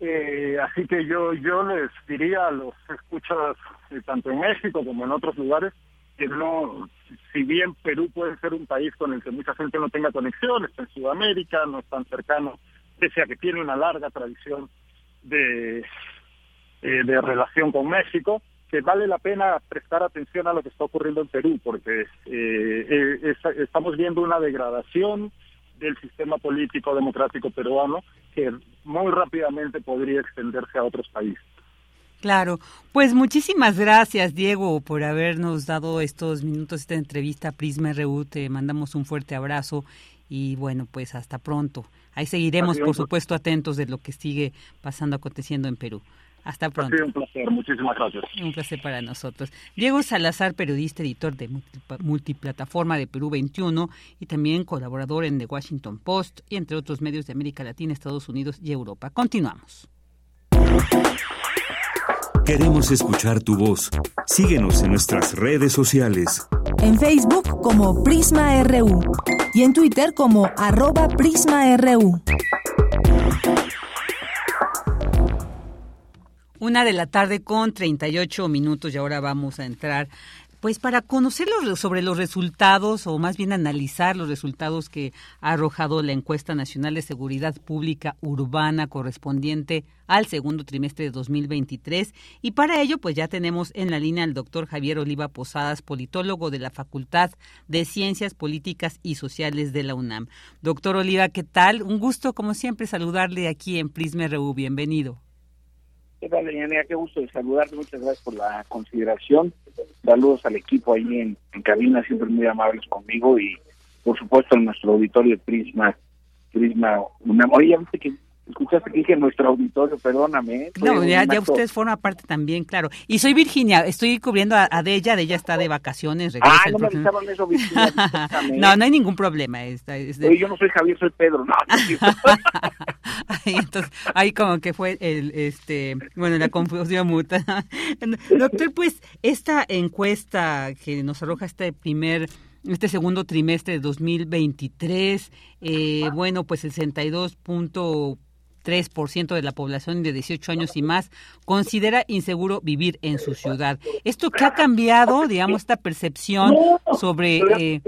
Eh, así que yo yo les diría a los escuchas eh, tanto en México como en otros lugares que no, si bien Perú puede ser un país con el que mucha gente no tenga conexión, está en Sudamérica, no es tan cercano, pese a que tiene una larga tradición de, eh, de relación con México, que vale la pena prestar atención a lo que está ocurriendo en Perú, porque eh, eh, estamos viendo una degradación del sistema político democrático peruano que muy rápidamente podría extenderse a otros países. Claro, pues muchísimas gracias Diego por habernos dado estos minutos, esta entrevista a Prisma RU, te mandamos un fuerte abrazo y bueno, pues hasta pronto. Ahí seguiremos, por supuesto, atentos de lo que sigue pasando, aconteciendo en Perú. Hasta pronto. Ha sido un placer, muchísimas gracias. Un placer para nosotros. Diego Salazar, periodista, editor de multiplataforma de Perú 21 y también colaborador en The Washington Post y entre otros medios de América Latina, Estados Unidos y Europa. Continuamos. Queremos escuchar tu voz. Síguenos en nuestras redes sociales. En Facebook como Prisma RU y en Twitter como arroba PrismaRU. Una de la tarde con 38 minutos y ahora vamos a entrar pues para conocer sobre los resultados o más bien analizar los resultados que ha arrojado la encuesta nacional de seguridad pública urbana correspondiente al segundo trimestre de 2023 y para ello pues ya tenemos en la línea al doctor Javier Oliva Posadas, politólogo de la Facultad de Ciencias Políticas y Sociales de la UNAM. Doctor Oliva, ¿qué tal? Un gusto como siempre saludarle aquí en Prisma RU. Bienvenido. ¿Qué tal, Qué gusto de saludarte. Muchas gracias por la consideración. Saludos al equipo ahí en, en cabina, siempre muy amables conmigo y, por supuesto, en nuestro auditorio Prisma. Prisma una Oye, que Escuchaste que dije nuestro auditorio, perdóname. No, ya, ya ustedes forman parte también, claro. Y soy Virginia, estoy cubriendo a, a Della, Della está de vacaciones. Ah, no me avisaron eso, Virginia. no, no hay ningún problema. Está, Oye, yo no soy Javier, soy Pedro. No, ahí, entonces, ahí como que fue el, este, bueno, la confusión muta. Doctor, pues, esta encuesta que nos arroja este primer este segundo trimestre de 2023, eh, bueno, pues el 62 3% de la población de 18 años y más considera inseguro vivir en su ciudad. ¿Esto qué ha cambiado, digamos, esta percepción sobre, eh,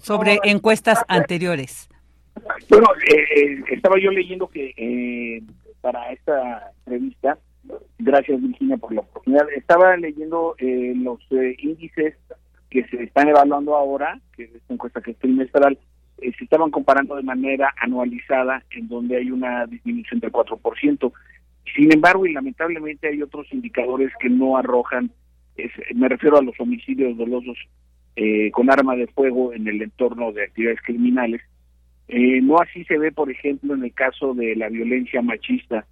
sobre encuestas anteriores? Bueno, eh, estaba yo leyendo que eh, para esta entrevista, gracias Virginia por la oportunidad, estaba leyendo los índices que se están evaluando ahora, que es esta encuesta que es trimestral, eh, se estaban comparando de manera anualizada, en donde hay una disminución del 4%. Sin embargo, y lamentablemente hay otros indicadores que no arrojan, me refiero a los homicidios dolosos eh, con arma de fuego en el entorno de actividades criminales. Eh, no así se ve, por ejemplo, en el caso de la violencia machista,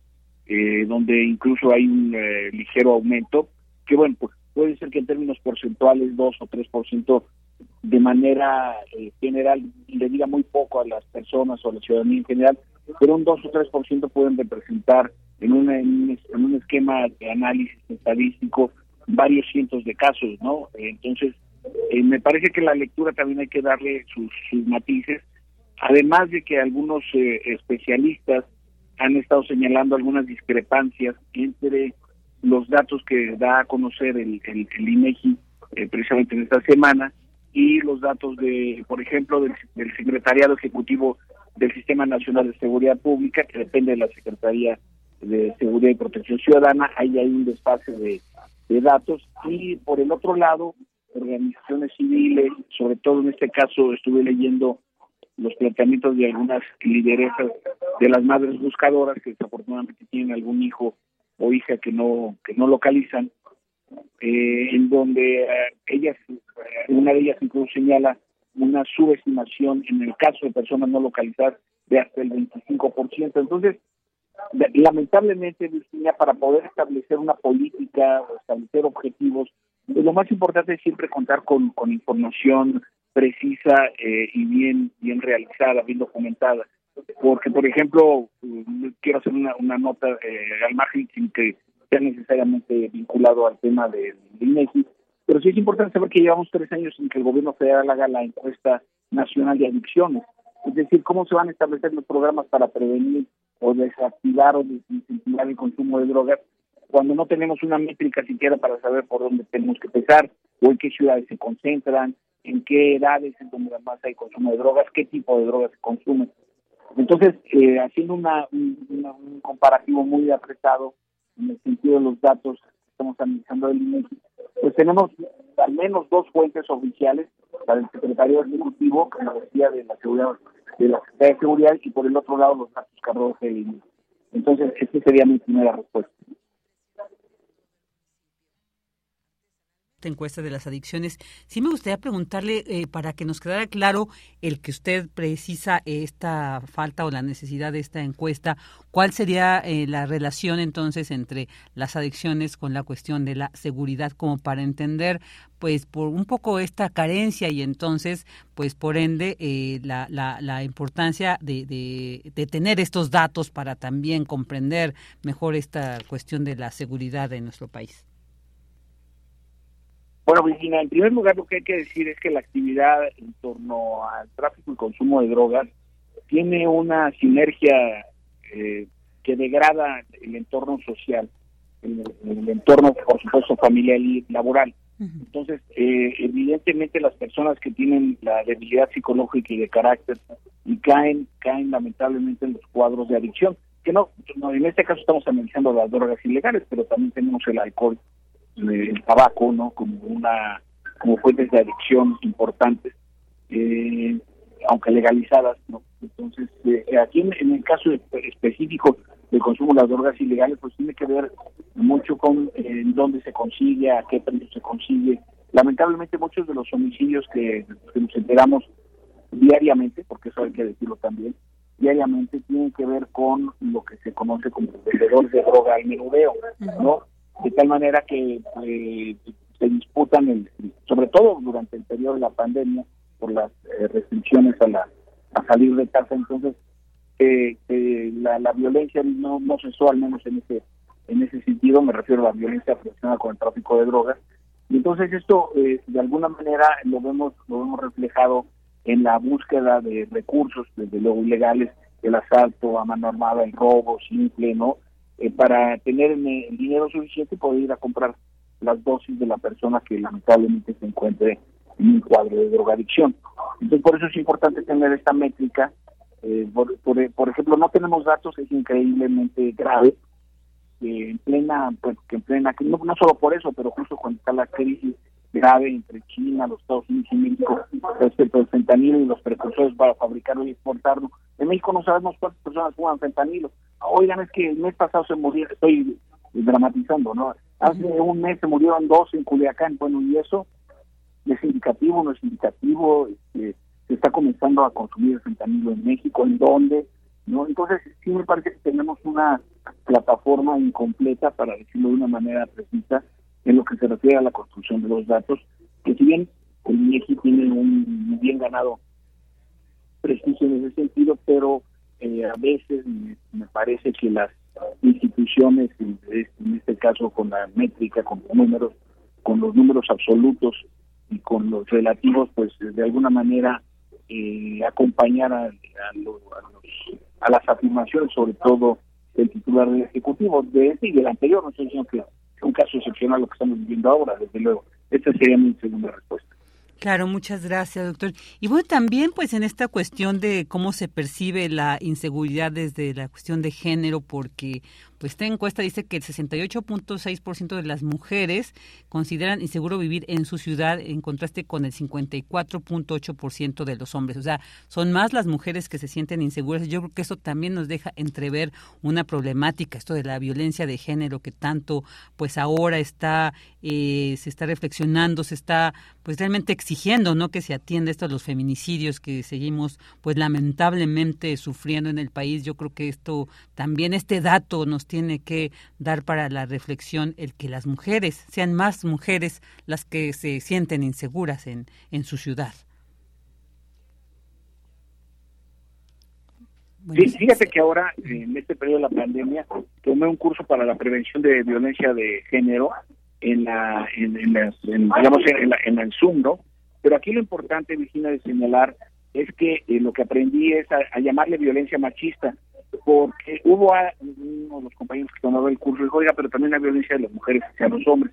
donde incluso hay un ligero aumento, que bueno, pues puede ser que en términos porcentuales 2 o 3% de manera eh, general le diga muy poco a las personas o a la ciudadanía en general, pero un 2 o 3% pueden representar en, en, un esquema de análisis estadístico varios cientos de casos, ¿no? Entonces, eh, me parece que la lectura también hay que darle sus, matices, además de que algunos eh, especialistas han estado señalando algunas discrepancias entre los datos que da a conocer el, el, el INEGI precisamente en esta semana y los datos de, por ejemplo, del, Secretariado Ejecutivo del Sistema Nacional de Seguridad Pública, que depende de la Secretaría de Seguridad y Protección Ciudadana, ahí hay un desfase de, datos. Y por el otro lado, organizaciones civiles, sobre todo en este caso estuve leyendo los planteamientos de algunas lideresas de las madres buscadoras que desafortunadamente tienen algún hijo o hija que no que no localizan eh, en donde eh, ellas, una de ellas incluso señala una subestimación en el caso de personas no localizadas de hasta el 25%. Entonces, lamentablemente, Virginia, para poder establecer una política o establecer objetivos, pues lo más importante es siempre contar con, información precisa eh, y bien bien realizada, bien documentada. Porque, por ejemplo, quiero hacer una, una nota eh, al margen sin que sea necesariamente vinculado al tema del INEGI, pero sí es importante saber que llevamos tres años sin que el gobierno federal haga la encuesta nacional de adicciones. Es decir, cómo se van a establecer los programas para prevenir o desactivar o desincentivar el consumo de drogas cuando no tenemos una métrica siquiera para saber por dónde tenemos que empezar o en qué ciudades se concentran, en qué edades es donde más hay consumo de drogas, qué tipo de drogas se consumen. Entonces, eh, haciendo una, un comparativo muy apretado en el sentido de los datos que estamos analizando del INEGI, pues tenemos al menos dos fuentes oficiales para el secretario ejecutivo, como decía, de la seguridad de la Secretaría de Seguridad y por el otro lado los datos cargos del INEGI. Entonces, esa sería mi primera respuesta. Encuesta de las adicciones. Sí me gustaría preguntarle, eh, para que nos quedara claro el que usted precisa esta falta o la necesidad de esta encuesta, ¿cuál sería eh, la relación entonces entre las adicciones con la cuestión de la seguridad, como para entender pues por un poco esta carencia y entonces pues por ende eh, la, la, la, importancia de, de, de tener estos datos para también comprender mejor esta cuestión de la seguridad en nuestro país? Bueno, Virginia, en primer lugar lo que hay que decir es que la actividad en torno al tráfico y consumo de drogas tiene una sinergia eh, que degrada el entorno social, el, entorno, por supuesto, familiar y laboral. Entonces, eh, evidentemente las personas que tienen la debilidad psicológica y de carácter y caen, caen lamentablemente en los cuadros de adicción, que no, no en este caso estamos analizando las drogas ilegales, pero también tenemos el alcohol el tabaco, ¿no? Como una como fuentes de adicción importantes, eh, aunque legalizadas, ¿no? Entonces, eh, aquí en, el caso específico del consumo de las drogas ilegales, pues tiene que ver mucho con eh, dónde se consigue, a qué precio se consigue. Lamentablemente muchos de los homicidios que, nos enteramos diariamente, porque eso hay que decirlo también, diariamente tienen que ver con lo que se conoce como vendedores de droga al menudeo, ¿no? De tal manera que eh, se disputan, el, sobre todo durante el periodo de la pandemia, por las eh, restricciones a, la, a salir de casa, entonces eh, la, la violencia no, no cesó, al menos en ese en ese sentido, me refiero a la violencia relacionada con el tráfico de drogas, y entonces esto de alguna manera lo vemos lo vemos reflejado en la búsqueda de recursos, desde luego ilegales, el asalto a mano armada, el robo simple, ¿no? Eh, para tener el dinero suficiente y poder ir a comprar las dosis de la persona que lamentablemente se encuentre en un cuadro de drogadicción. Entonces, por eso es importante tener esta métrica. Eh, por, ejemplo, no tenemos datos, es increíblemente grave, que en plena, pues, que en plena, no, no solo por eso, pero justo cuando está la crisis grave entre China, los Estados Unidos y México respecto al fentanilo y los precursores para fabricarlo y exportarlo. En México no sabemos cuántas personas fuman fentanilo. Oigan, es que el mes pasado se murieron, estoy dramatizando, ¿no? Hace un mes se murieron dos en Culiacán, bueno, y eso es indicativo, no es indicativo, este, se está comenzando a consumir el fentanilo en México, ¿en dónde? ¿No? Entonces, sí me parece que tenemos una plataforma incompleta, para decirlo de una manera precisa, en lo que se refiere a la construcción de los datos, que si bien el INEGI tiene un bien ganado prestigio en ese sentido, pero eh, a veces me, parece que las instituciones, en este caso con la métrica, con los números, con los números absolutos y con los relativos, pues de alguna manera eh, acompañar a, a, las afirmaciones, sobre todo del titular del Ejecutivo, de este y del anterior, no estoy diciendo que es un caso excepcional lo que estamos viviendo ahora, desde luego. Esta sería mi segunda respuesta. Claro, muchas gracias, doctor. Y bueno, también pues en esta cuestión de cómo se percibe la inseguridad desde la cuestión de género, porque pues esta encuesta dice que el 68.6% de las mujeres consideran inseguro vivir en su ciudad en contraste con el 54.8% de los hombres. O sea, son más las mujeres que se sienten inseguras. Yo creo que eso también nos deja entrever una problemática, esto de la violencia de género que tanto pues ahora está eh, se está reflexionando, se está pues realmente exigiendo, ¿no? que se atienda esto a los feminicidios que seguimos pues lamentablemente sufriendo en el país. Yo creo que esto también este dato nos tiene que dar para la reflexión el que las mujeres sean más mujeres las que se sienten inseguras en, en su ciudad. sí, fíjate que ahora, en este periodo de la pandemia, tomé un curso para la prevención de violencia de género en la, en, en, digamos, en, en el Zoom, ¿no? Pero aquí lo importante, Virginia, de señalar es que eh, lo que aprendí es a, llamarle violencia machista, porque hubo a, uno de los compañeros que tomaron el curso dijo, oiga, pero también la violencia de las mujeres hacia los hombres.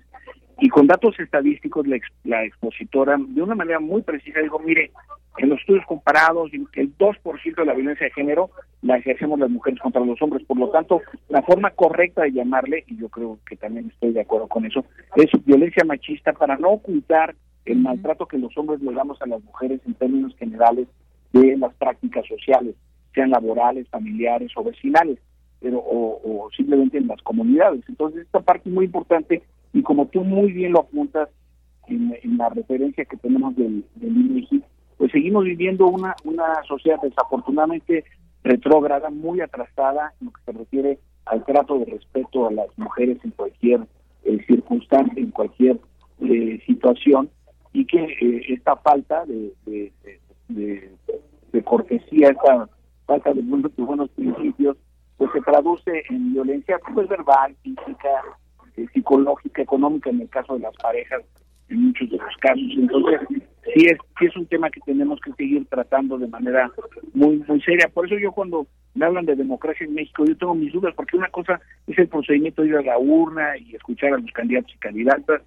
Y con datos estadísticos, la, la expositora, de una manera muy precisa, dijo, mire, en los estudios comparados, el 2% de la violencia de género la ejercemos las mujeres contra los hombres. Por lo tanto, la forma correcta de llamarle, y yo creo que también estoy de acuerdo con eso, es violencia machista para no ocultar el maltrato que los hombres le damos a las mujeres en términos generales de las prácticas sociales, sean laborales, familiares o vecinales, pero o, simplemente en las comunidades. Entonces, esta parte es muy importante y como tú muy bien lo apuntas en, la referencia que tenemos del, del INEGI, pues seguimos viviendo una, una sociedad desafortunadamente retrógrada, muy atrasada en lo que se refiere al trato de respeto a las mujeres en cualquier eh, circunstancia, en cualquier eh, situación, y que eh, esta falta de, cortesía, esta falta de, de, buenos principios, pues se traduce en violencia pues, verbal, física, psicológica, económica en el caso de las parejas, en muchos de los casos. Entonces, sí es, sí es un tema que tenemos que seguir tratando de manera muy, muy seria. Por eso yo cuando me hablan de democracia en México, yo tengo mis dudas, porque una cosa es el procedimiento de ir a la urna y escuchar a los candidatos y candidatas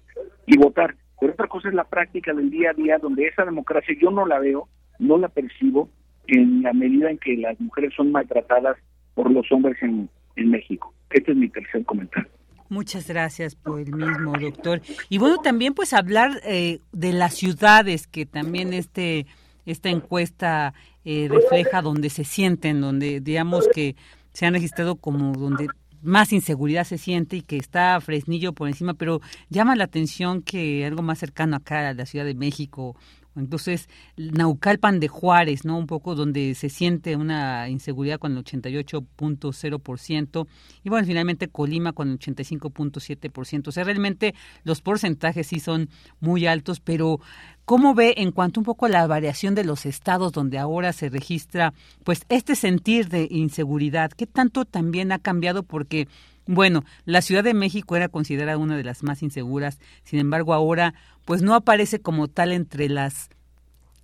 y votar, pero otra cosa es la práctica del día a día, donde esa democracia yo no la veo, no la percibo en la medida en que las mujeres son maltratadas por los hombres en, en México. Este es mi tercer comentario. Muchas gracias por el mismo, doctor. Y bueno, también pues hablar eh, de las ciudades que también este esta encuesta eh, refleja donde se sienten, donde digamos que se han registrado como donde más inseguridad se siente y que está Fresnillo por encima, pero llama la atención que algo más cercano acá a la Ciudad de México entonces, Naucalpan de Juárez, ¿no? Un poco donde se siente una inseguridad con el 88.0%. Y bueno, finalmente Colima con el 85.7%. O sea, realmente los porcentajes sí son muy altos, pero ¿cómo ve en cuanto un poco a la variación de los estados donde ahora se registra, pues, este sentir de inseguridad? ¿Qué tanto también ha cambiado? Porque bueno, la Ciudad de México era considerada una de las más inseguras, sin embargo ahora pues no aparece como tal entre las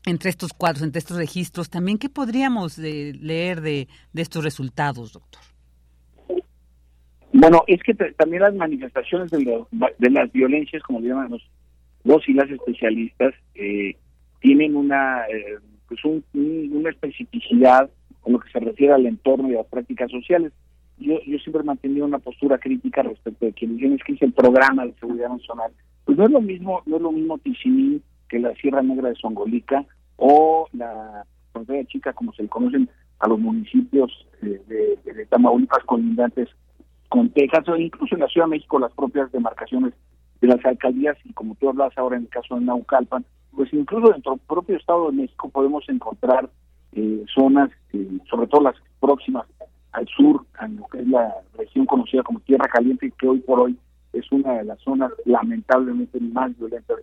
entre estos cuadros, entre estos registros. También qué podríamos leer de, estos resultados, doctor. Bueno, es que también las manifestaciones de, de, las violencias, como le llaman los y las especialistas, eh, tienen una eh, pues una especificidad en lo que se refiere al entorno y a las prácticas sociales yo, yo siempre he mantenido una postura crítica respecto de quienes dicen que es el programa de seguridad nacional. Pues no es lo mismo, no es lo mismo Tizimín que la Sierra Negra de Songolica o la frontera chica, como se le conocen a los municipios de, de, Tamaulipas colindantes con Texas, o incluso en la Ciudad de México las propias demarcaciones de las alcaldías, y como tú hablas ahora en el caso de Naucalpan, pues incluso dentro del propio Estado de México podemos encontrar eh, zonas, eh, sobre todo las próximas al sur, en lo que es la región conocida como Tierra Caliente, que hoy por hoy es una de las zonas lamentablemente más violentas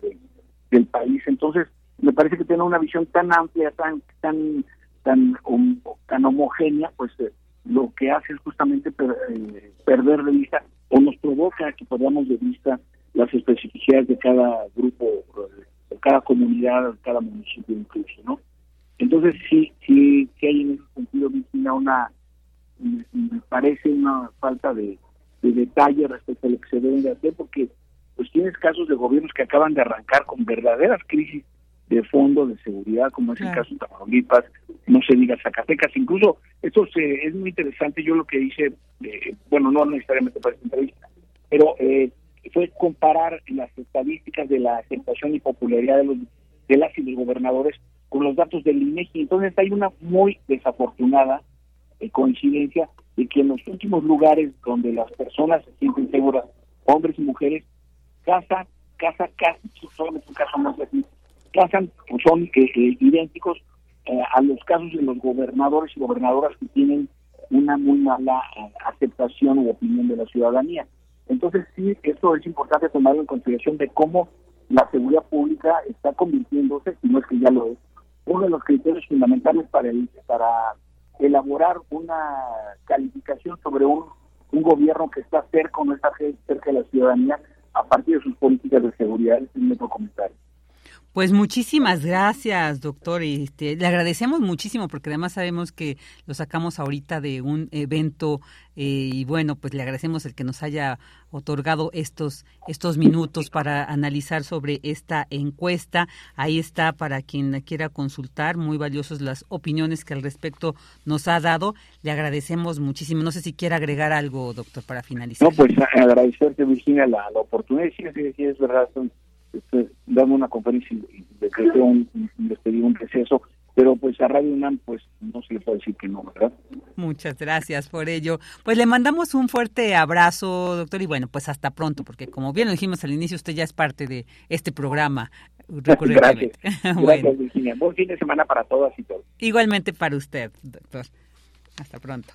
del país. Entonces, me parece que tiene una visión tan amplia, tan tan tan, tan homogénea, pues eh, lo que hace es justamente eh, perder de vista o nos provoca que perdamos de vista las especificidades de cada grupo, de cada comunidad, de cada municipio incluso, ¿no? Entonces sí, sí, sí hay en ese sentido, una me, parece una falta de, detalle respecto a lo que se debe de hacer, porque pues tienes casos de gobiernos que acaban de arrancar con verdaderas crisis de fondo de seguridad, como es el caso de Tamaulipas, no se diga Zacatecas. Incluso esto se, es muy interesante, yo lo que hice, eh, bueno, no necesariamente para esta entrevista, pero eh, fue comparar las estadísticas de la aceptación y popularidad de, los, de las y los gobernadores con los datos del INEGI. Entonces hay una muy desafortunada coincidencia de que en los últimos lugares donde las personas se sienten seguras, hombres y mujeres, casa, casa, casi, solamente un caso más así, casan, pues son eh, idénticos eh, a los casos de los gobernadores y gobernadoras que tienen una muy mala aceptación u opinión de la ciudadanía. Entonces sí, esto es importante tomarlo en consideración de cómo la seguridad pública está convirtiéndose, si no es que ya lo es, uno de los criterios fundamentales para el, para elaborar una calificación sobre un, un gobierno que está cerca o no está cerca de la ciudadanía a partir de sus políticas de seguridad. Es mi comentario. Pues muchísimas gracias, doctor. Este, le agradecemos muchísimo porque además sabemos que lo sacamos ahorita de un evento eh, y bueno, pues le agradecemos el que nos haya otorgado estos estos minutos para analizar sobre esta encuesta. Ahí está para quien quiera consultar, muy valiosas las opiniones que al respecto nos ha dado. Le agradecemos muchísimo. No sé si quiere agregar algo, doctor, para finalizar. No, pues agradecerte, Virginia, la, la oportunidad. Sí, sí, sí, es verdad, son este, dando una conferencia y decretó un, un, un receso, pero pues a Radio UNAM pues no se le puede decir que no, ¿verdad? Muchas gracias por ello. Pues le mandamos un fuerte abrazo, doctor, y bueno, pues hasta pronto, porque como bien lo dijimos al inicio, usted ya es parte de este programa. Gracias, gracias Virginia. Buen fin de semana para todas y todos. Igualmente para usted, doctor. Hasta pronto.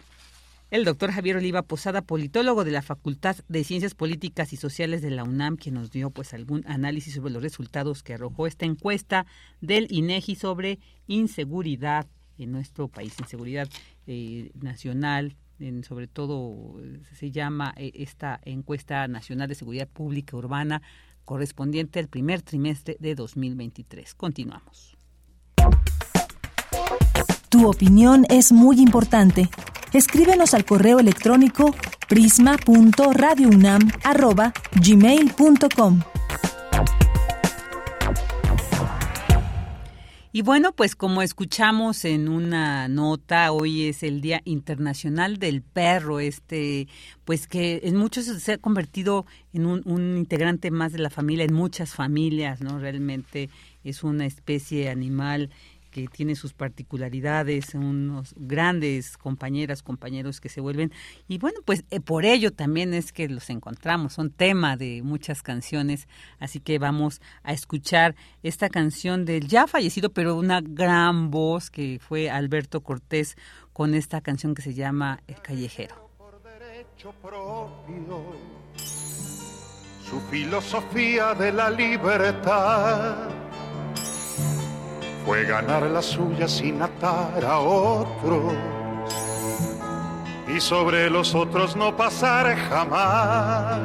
El doctor Javier Oliva Posada, politólogo de la Facultad de Ciencias Políticas y Sociales de la UNAM, quien nos dio pues algún análisis sobre los resultados que arrojó esta encuesta del INEGI sobre inseguridad en nuestro país, inseguridad eh, nacional, en, sobre todo se llama eh, esta encuesta nacional de seguridad pública urbana correspondiente al primer trimestre de 2023. Continuamos. Tu opinión es muy importante escríbenos al correo electrónico prisma.radiounam@gmail.com. Y bueno, pues como escuchamos en una nota, hoy es el Día Internacional del Perro, este, pues que en muchos se ha convertido en un, un integrante más de la familia, en muchas familias, ¿no? Realmente es una especie animal que tiene sus particularidades, unos grandes compañeras, compañeros que se vuelven. Y bueno, pues eh, por ello también es que los encontramos, son tema de muchas canciones, así que vamos a escuchar esta canción del ya fallecido, pero una gran voz que fue Alberto Cortés con esta canción que se llama El Callejero. su filosofía de la libertad fue ganar la suya sin atar a otros y sobre los otros no pasar jamás.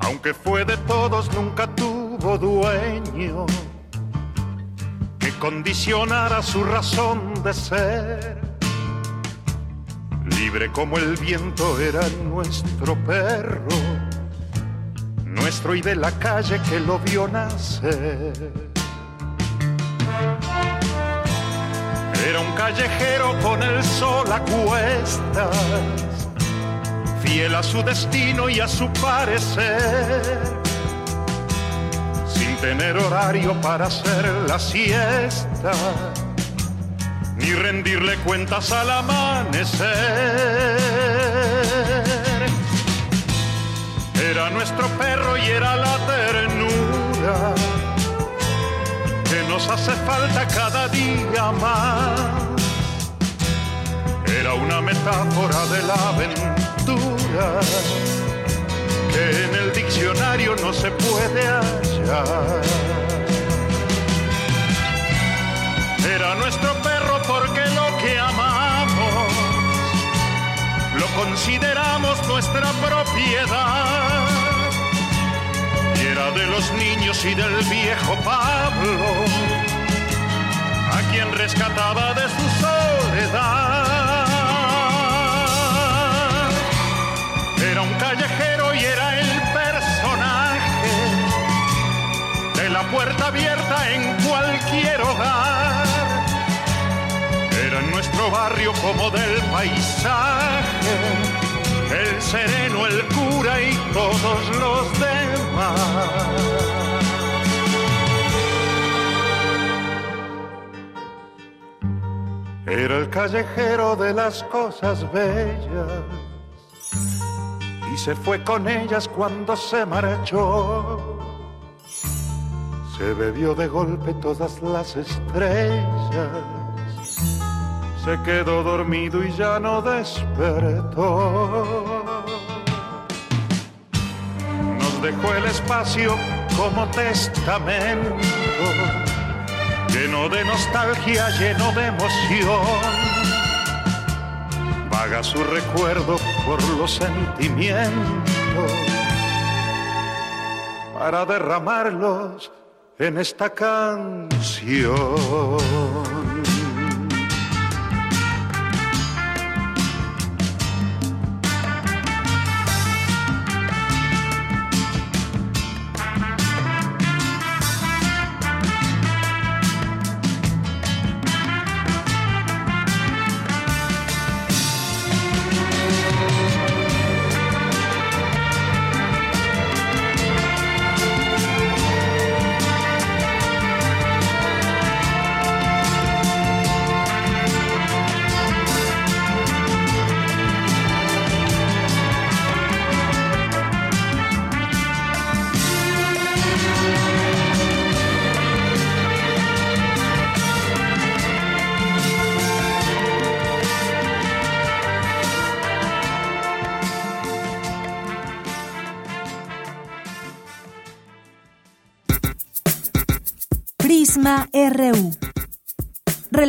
Aunque fue de todos, nunca tuvo dueño que condicionara su razón de ser. Libre como el viento era nuestro perro nuestro y de la calle que lo vio nacer. Era un callejero con el sol a cuestas, fiel a su destino y a su parecer, sin tener horario para hacer la siesta, ni rendirle cuentas al amanecer era nuestro perro y era la ternura que nos hace falta cada día más. Era una metáfora de la aventura que en el diccionario no se puede hallar. Era nuestro perro porque lo que amamos lo consideramos nuestra propiedad de los niños y del viejo Pablo, a quien rescataba de su soledad. Era un callejero y era el personaje de la puerta abierta en cualquier hogar. Era en nuestro barrio como del paisaje el sereno, el cura y todos los demás. Era el callejero de las cosas bellas y se fue con ellas cuando se marchó. Se bebió de golpe todas las estrellas, se quedó dormido y ya no despertó. Nos dejó el espacio como testamento lleno de nostalgia, lleno de emoción. Vaga su recuerdo por los sentimientos para derramarlos en esta canción.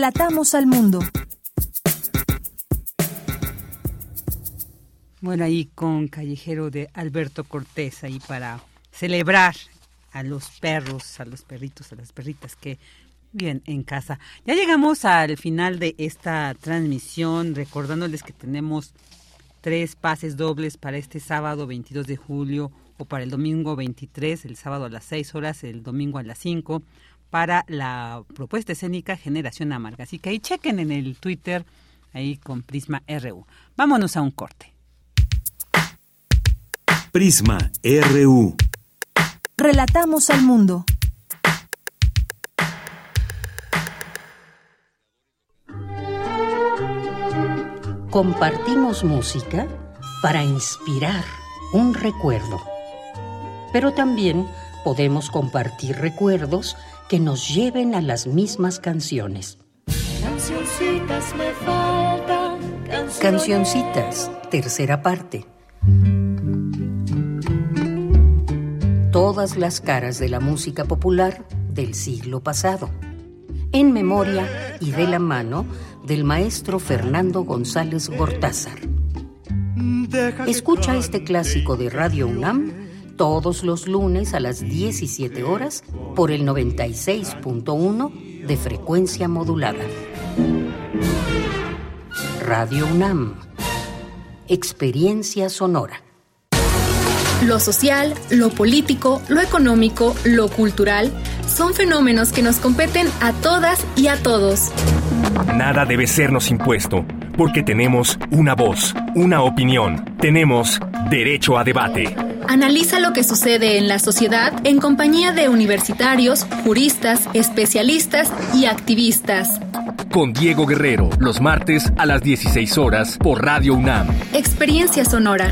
Relatamos al mundo. Bueno, ahí con Callejero de Alberto Cortés, ahí para celebrar a los perros, a los perritos, a las perritas que viven en casa. Ya llegamos al final de esta transmisión, recordándoles que tenemos tres pases dobles para este sábado 22 de julio o para el domingo 23, el sábado a las 6 horas, el domingo a las 5 para la propuesta escénica Generación Amarga. Así que ahí chequen en el Twitter, ahí con Prisma RU. Vámonos a un corte. Prisma RU. Relatamos al mundo. Compartimos música para inspirar un recuerdo. Pero también podemos compartir recuerdos que nos lleven a las mismas canciones. Cancioncitas me faltan. Cancioncitas, tercera parte. Todas las caras de la música popular del siglo pasado. En memoria y de la mano del maestro Fernando González Gortázar. Escucha este clásico de Radio UNAM todos los lunes a las 17 horas por el 96.1 de frecuencia modulada. Radio UNAM. Experiencia sonora. Lo social, lo político, lo económico, lo cultural son fenómenos que nos competen a todas y a todos. Nada debe sernos impuesto, porque tenemos una voz, una opinión, tenemos derecho a debate. Analiza lo que sucede en la sociedad en compañía de universitarios, juristas, especialistas y activistas. Con Diego Guerrero, los martes a las 16 horas por Radio UNAM. Experiencia Sonora.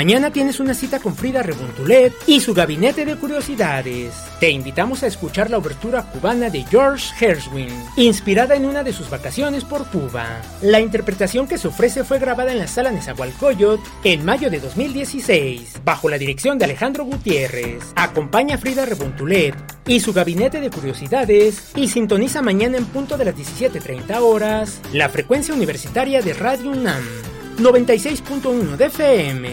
Mañana tienes una cita con Frida Rebontulet y su gabinete de curiosidades. Te invitamos a escuchar la obertura cubana de George Gershwin, inspirada en una de sus vacaciones por Cuba. La interpretación que se ofrece fue grabada en la sala Nezahualcóyotl en mayo de 2016, bajo la dirección de Alejandro Gutiérrez. Acompaña a Frida Rebontulet y su gabinete de curiosidades y sintoniza mañana en punto de las 17.30 horas la frecuencia universitaria de Radio UNAM. 96.1 de FM.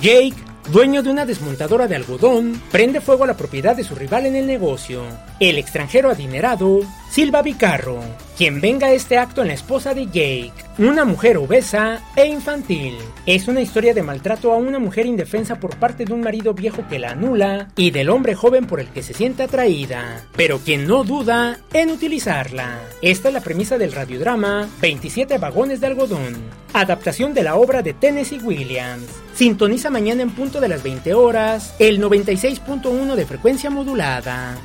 Jake, dueño de una desmontadora de algodón, prende fuego a la propiedad de su rival en el negocio. El extranjero adinerado, Silva Vicarro, quien venga este acto en la esposa de Jake, una mujer obesa e infantil. Es una historia de maltrato a una mujer indefensa por parte de un marido viejo que la anula y del hombre joven por el que se siente atraída, pero quien no duda en utilizarla. Esta es la premisa del radiodrama 27 vagones de algodón, adaptación de la obra de Tennessee Williams. Sintoniza mañana en punto de las 20 horas el 96.1 de frecuencia modulada.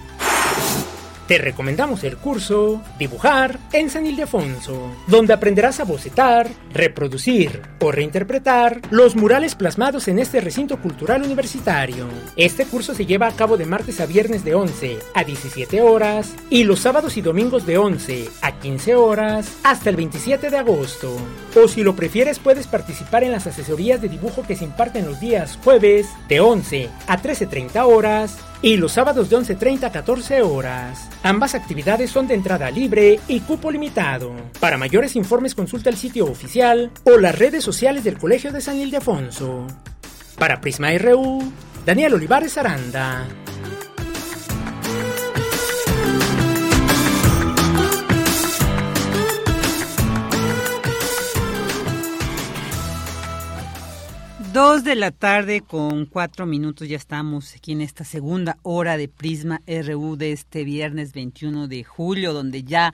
Te recomendamos el curso Dibujar en San Ildefonso, donde aprenderás a bocetar, reproducir o reinterpretar los murales plasmados en este recinto cultural universitario. Este curso se lleva a cabo de martes a viernes de 11 a 17 horas y los sábados y domingos de 11 a 15 horas hasta el 27 de agosto. O si lo prefieres puedes participar en las asesorías de dibujo que se imparten los días jueves de 11 a 13.30 horas y los sábados de 11.30 a 14 horas. Ambas actividades son de entrada libre y cupo limitado. Para mayores informes consulta el sitio oficial o las redes sociales del Colegio de San Ildefonso. Para Prisma RU, Daniel Olivares Aranda. Dos de la tarde con cuatro minutos ya estamos aquí en esta segunda hora de Prisma RU de este viernes 21 de julio, donde ya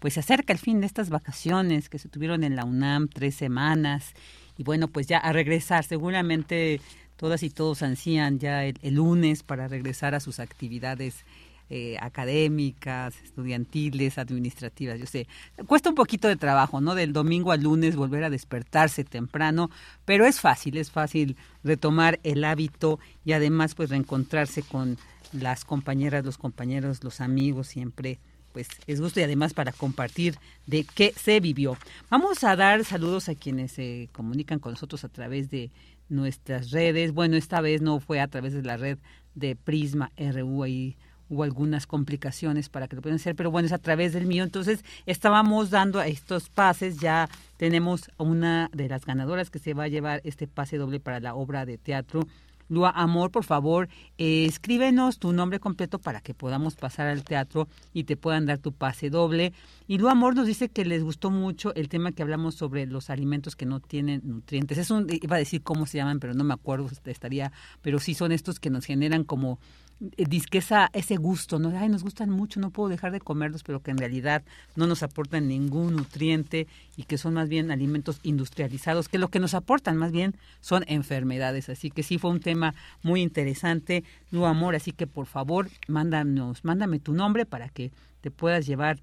pues se acerca el fin de estas vacaciones que se tuvieron en la UNAM tres semanas y bueno pues ya a regresar. Seguramente todas y todos ansían ya el, el lunes para regresar a sus actividades eh, académicas, estudiantiles, administrativas, yo sé. Cuesta un poquito de trabajo, ¿no? Del domingo al lunes volver a despertarse temprano, pero es fácil, es fácil retomar el hábito y además pues reencontrarse con las compañeras, los compañeros, los amigos siempre pues es gusto y además para compartir de qué se vivió. Vamos a dar saludos a quienes se comunican con nosotros a través de nuestras redes. Bueno, esta vez no fue a través de la red de Prisma RU ahí hubo algunas complicaciones para que lo puedan hacer, pero bueno, es a través del mío. Entonces, estábamos dando estos pases, ya tenemos una de las ganadoras que se va a llevar este pase doble para la obra de teatro. Lua Amor, por favor, eh, escríbenos tu nombre completo para que podamos pasar al teatro y te puedan dar tu pase doble. Y Lua Amor nos dice que les gustó mucho el tema que hablamos sobre los alimentos que no tienen nutrientes. Es un, iba a decir cómo se llaman, pero no me acuerdo, estaría, pero sí son estos que nos generan como disque esa, ese gusto, ¿no? Ay, nos gustan mucho, no puedo dejar de comerlos, pero que en realidad no nos aportan ningún nutriente y que son más bien alimentos industrializados, que lo que nos aportan más bien son enfermedades. Así que sí fue un tema muy interesante, Lu Amor, así que por favor, mándanos, mándame tu nombre para que te puedas llevar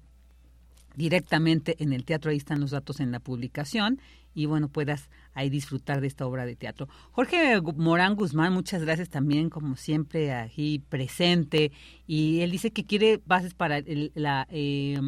directamente en el teatro, ahí están los datos en la publicación y bueno, puedas ahí disfrutar de esta obra de teatro. Jorge Morán Guzmán, muchas gracias también, como siempre, aquí presente. Y él dice que quiere bases para la... Eh,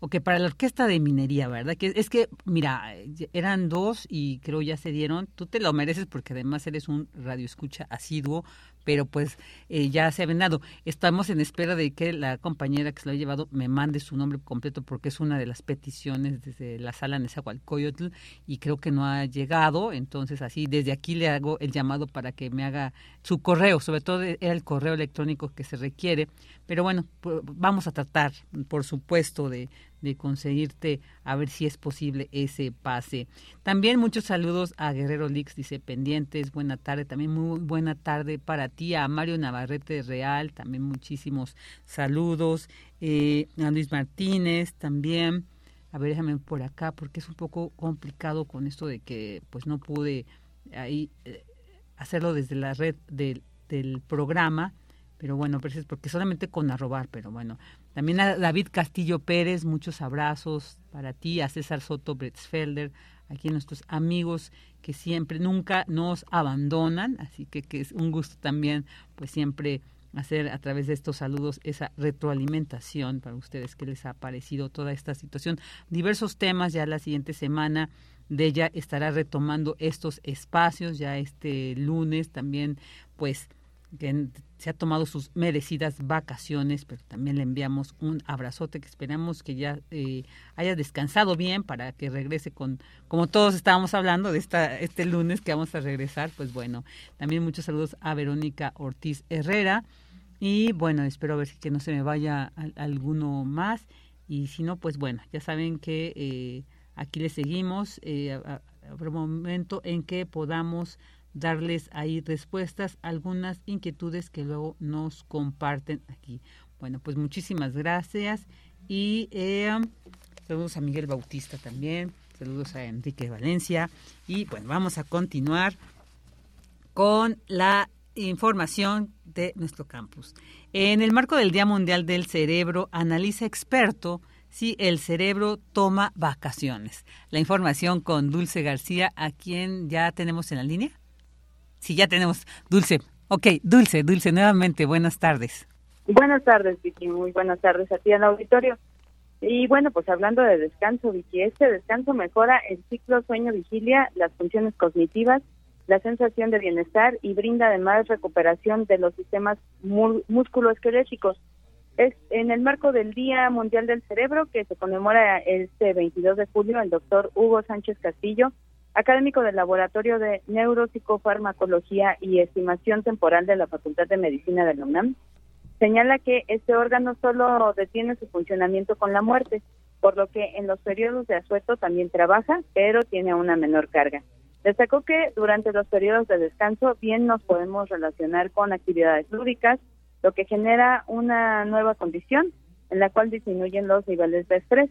o que para la orquesta de minería, ¿verdad? Que es que, mira, eran dos y creo ya se dieron. Tú te lo mereces porque además eres un radioescucha asiduo, pero pues eh, ya se ha vendado. Estamos en espera de que la compañera que se lo ha llevado me mande su nombre completo porque es una de las peticiones desde la sala Nezahualcóyotl y creo que no ha llegado, entonces así desde aquí le hago el llamado para que me haga su correo, sobre todo era el correo electrónico que se requiere, pero bueno, vamos a tratar, por supuesto, de, de conseguirte a ver si es posible ese pase. También muchos saludos a Guerrero Lix, dice pendientes, buena tarde, también muy buena tarde para ti, a Mario Navarrete Real, también muchísimos saludos, eh, a Luis Martínez también. A ver, déjame por acá porque es un poco complicado con esto de que pues no pude ahí eh, hacerlo desde la red del, del programa pero bueno, porque solamente con arrobar, pero bueno. También a David Castillo Pérez, muchos abrazos para ti, a César Soto Bretzfelder, aquí nuestros amigos que siempre, nunca nos abandonan, así que, que es un gusto también, pues siempre hacer a través de estos saludos esa retroalimentación para ustedes que les ha parecido toda esta situación. Diversos temas ya la siguiente semana de ella estará retomando estos espacios ya este lunes también pues que se ha tomado sus merecidas vacaciones, pero también le enviamos un abrazote que esperamos que ya eh, haya descansado bien para que regrese con, como todos estábamos hablando de esta, este lunes que vamos a regresar, pues bueno, también muchos saludos a Verónica Ortiz Herrera. Y bueno, espero a ver si que no se me vaya alguno más. Y si no, pues bueno, ya saben que eh, aquí le seguimos, eh, habrá un momento en que podamos darles ahí respuestas a algunas inquietudes que luego nos comparten aquí. Bueno, pues muchísimas gracias y eh, saludos a Miguel Bautista también, saludos a Enrique Valencia y bueno, vamos a continuar con la información de nuestro campus. En el marco del Día Mundial del Cerebro, analiza experto si el cerebro toma vacaciones. La información con Dulce García, a quien ya tenemos en la línea. Sí, ya tenemos Dulce. Ok, Dulce, Dulce, nuevamente, buenas tardes. Buenas tardes, Vicky. Muy buenas tardes a ti el auditorio. Y bueno, pues hablando de descanso, Vicky, este descanso mejora el ciclo sueño-vigilia, las funciones cognitivas, la sensación de bienestar y brinda además recuperación de los sistemas musculoesqueléticos. Es en el marco del Día Mundial del Cerebro que se conmemora este 22 de julio, el doctor Hugo Sánchez Castillo académico del Laboratorio de Neuropsicofarmacología y Estimación Temporal de la Facultad de Medicina de la UNAM, señala que este órgano solo detiene su funcionamiento con la muerte, por lo que en los periodos de asueto también trabaja, pero tiene una menor carga. Destacó que durante los periodos de descanso bien nos podemos relacionar con actividades lúdicas, lo que genera una nueva condición en la cual disminuyen los niveles de estrés.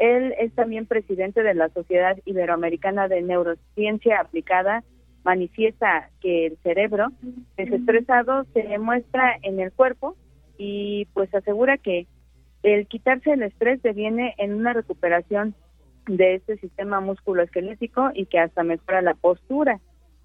Él es también presidente de la Sociedad Iberoamericana de Neurociencia Aplicada. Manifiesta que el cerebro desestresado se muestra en el cuerpo y pues asegura que el quitarse el estrés deviene en una recuperación de este sistema musculoesquelético y que hasta mejora la postura.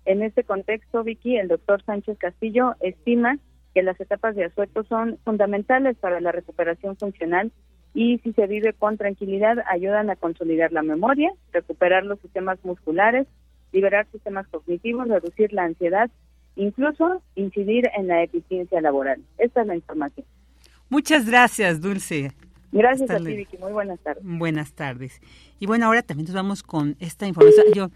En este contexto, Vicky, el doctor Sánchez Castillo estima que las etapas de asueto son fundamentales para la recuperación funcional y si se vive con tranquilidad ayudan a consolidar la memoria, recuperar los sistemas musculares, liberar sistemas cognitivos, reducir la ansiedad, incluso incidir en la eficiencia laboral. Esta es la información. Muchas gracias, Dulce. Gracias a ti, Vicky. Muy buenas tardes. Buenas tardes. Y bueno, ahora también nos vamos con esta información. Yo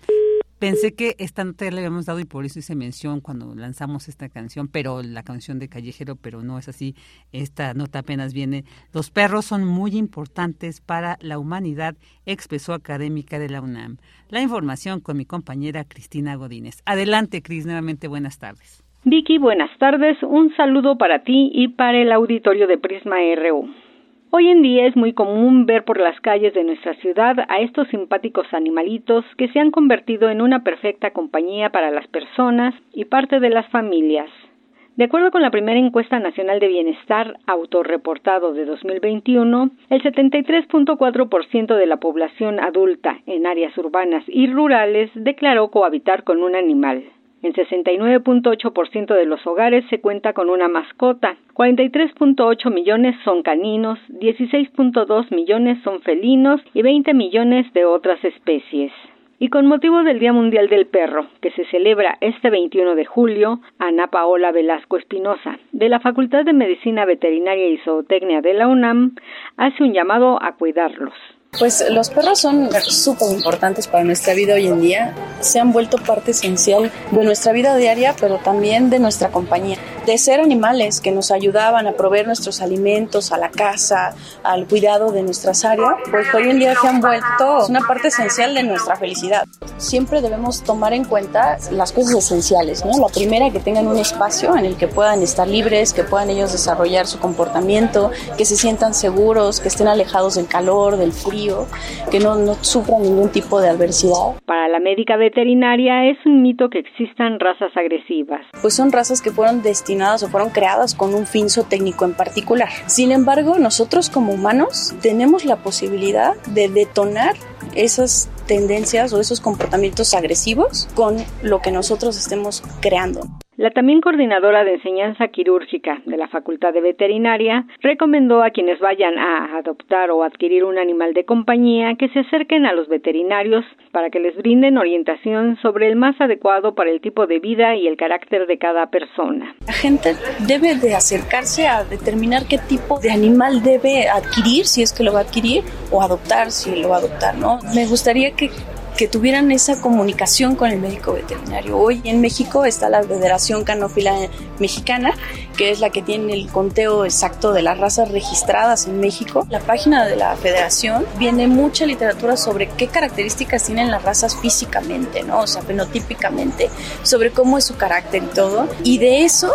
Pensé que esta nota le habíamos dado y por eso hice mención cuando lanzamos esta canción, pero la canción de Callejero, pero no es así. Esta nota apenas viene. Los perros son muy importantes para la humanidad, expresó académica de la UNAM. La información con mi compañera Cristina Godínez. Adelante, Cris, nuevamente buenas tardes. Vicky, buenas tardes. Un saludo para ti y para el auditorio de Prisma RU. Hoy en día es muy común ver por las calles de nuestra ciudad a estos simpáticos animalitos que se han convertido en una perfecta compañía para las personas y parte de las familias. De acuerdo con la primera encuesta nacional de bienestar autorreportado de 2021, el 73.4% de la población adulta en áreas urbanas y rurales declaró cohabitar con un animal. En 69.8% de los hogares se cuenta con una mascota, 43.8 millones son caninos, 16.2 millones son felinos y 20 millones de otras especies. Y con motivo del Día Mundial del Perro, que se celebra este 21 de julio, Ana Paola Velasco Espinosa, de la Facultad de Medicina Veterinaria y Zootecnia de la UNAM, hace un llamado a cuidarlos. Pues los perros son súper importantes para nuestra vida hoy en día. Se han vuelto parte esencial de nuestra vida diaria, pero también de nuestra compañía. De ser animales que nos ayudaban a proveer nuestros alimentos, a la casa, al cuidado de nuestras áreas, pues hoy en día se han vuelto una parte esencial de nuestra felicidad. Siempre debemos tomar en cuenta las cosas esenciales, ¿no? La primera, que tengan un espacio en el que puedan estar libres, que puedan ellos desarrollar su comportamiento, que se sientan seguros, que estén alejados del calor, del frío que no, no sufran ningún tipo de adversidad. Para la médica veterinaria es un mito que existan razas agresivas. Pues son razas que fueron destinadas o fueron creadas con un fin técnico en particular. Sin embargo, nosotros como humanos tenemos la posibilidad de detonar esas tendencias o esos comportamientos agresivos con lo que nosotros estemos creando. La también coordinadora de enseñanza quirúrgica de la Facultad de Veterinaria recomendó a quienes vayan a adoptar o adquirir un animal de compañía que se acerquen a los veterinarios para que les brinden orientación sobre el más adecuado para el tipo de vida y el carácter de cada persona. La gente debe de acercarse a determinar qué tipo de animal debe adquirir, si es que lo va a adquirir, o adoptar, si lo va a adoptar, ¿no? Me gustaría que que tuvieran esa comunicación con el médico veterinario. Hoy en México está la Federación Canófila Mexicana, que es la que tiene el conteo exacto de las razas registradas en México. La página de la federación viene mucha literatura sobre qué características tienen las razas físicamente, ¿no? O sea, fenotípicamente, sobre cómo es su carácter y todo. Y de eso,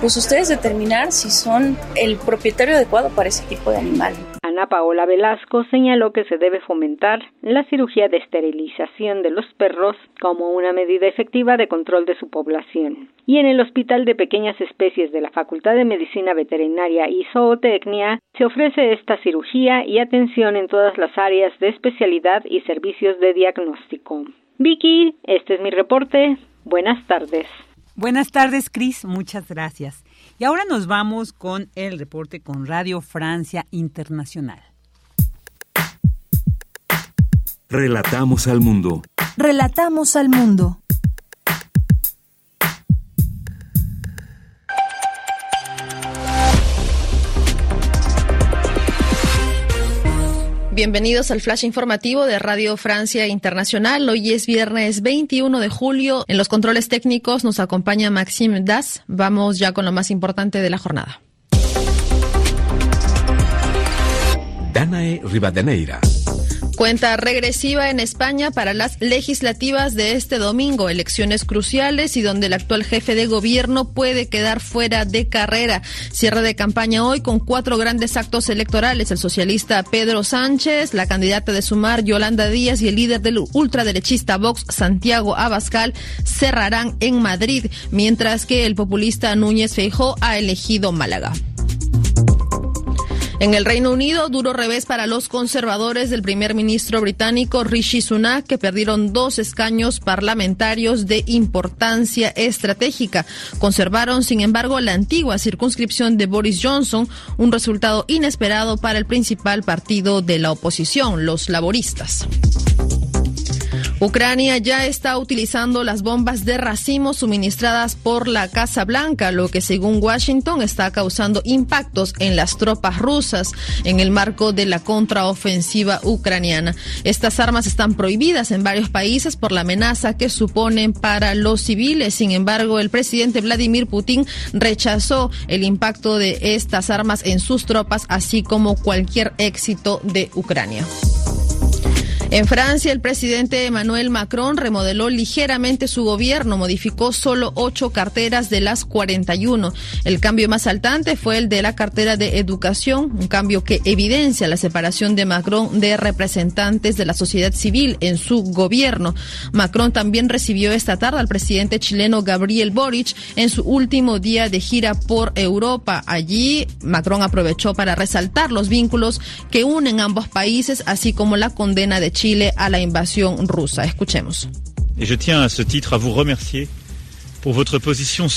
pues ustedes determinar si son el propietario adecuado para ese tipo de animal. Ana Paola Velasco señaló que se debe fomentar la cirugía de esterilización de los perros como una medida efectiva de control de su población. Y en el Hospital de Pequeñas Especies de la Facultad de Medicina Veterinaria y Zootecnia se ofrece esta cirugía y atención en todas las áreas de especialidad y servicios de diagnóstico. Vicky, este es mi reporte. Buenas tardes. Buenas tardes, Cris. Muchas gracias. Y ahora nos vamos con el reporte con Radio Francia Internacional. Relatamos al mundo. Relatamos al mundo. Bienvenidos al flash informativo de Radio Francia Internacional. Hoy es viernes 21 de julio. En los controles técnicos nos acompaña Maxime Das. Vamos ya con lo más importante de la jornada. Danae Rivadeneira. Cuenta regresiva en España para las legislativas de este domingo, elecciones cruciales y donde el actual jefe de gobierno puede quedar fuera de carrera. Cierre de campaña hoy con cuatro grandes actos electorales. El socialista Pedro Sánchez, la candidata de Sumar Yolanda Díaz y el líder del ultraderechista Vox Santiago Abascal cerrarán en Madrid, mientras que el populista Núñez Feijó ha elegido Málaga. En el Reino Unido, duro revés para los conservadores del primer ministro británico Rishi Sunak, que perdieron dos escaños parlamentarios de importancia estratégica. Conservaron, sin embargo, la antigua circunscripción de Boris Johnson, un resultado inesperado para el principal partido de la oposición, los laboristas. Ucrania ya está utilizando las bombas de racimo suministradas por la Casa Blanca, lo que según Washington está causando impactos en las tropas rusas en el marco de la contraofensiva ucraniana. Estas armas están prohibidas en varios países por la amenaza que suponen para los civiles. Sin embargo, el presidente Vladimir Putin rechazó el impacto de estas armas en sus tropas, así como cualquier éxito de Ucrania. En Francia, el presidente Emmanuel Macron remodeló ligeramente su gobierno, modificó solo ocho carteras de las 41. El cambio más saltante fue el de la cartera de educación, un cambio que evidencia la separación de Macron de representantes de la sociedad civil en su gobierno. Macron también recibió esta tarde al presidente chileno Gabriel Boric en su último día de gira por Europa. Allí, Macron aprovechó para resaltar los vínculos que unen ambos países, así como la condena de Chile a la invasión rusa. Escuchemos. Et je tiens à ce titre à vous remercier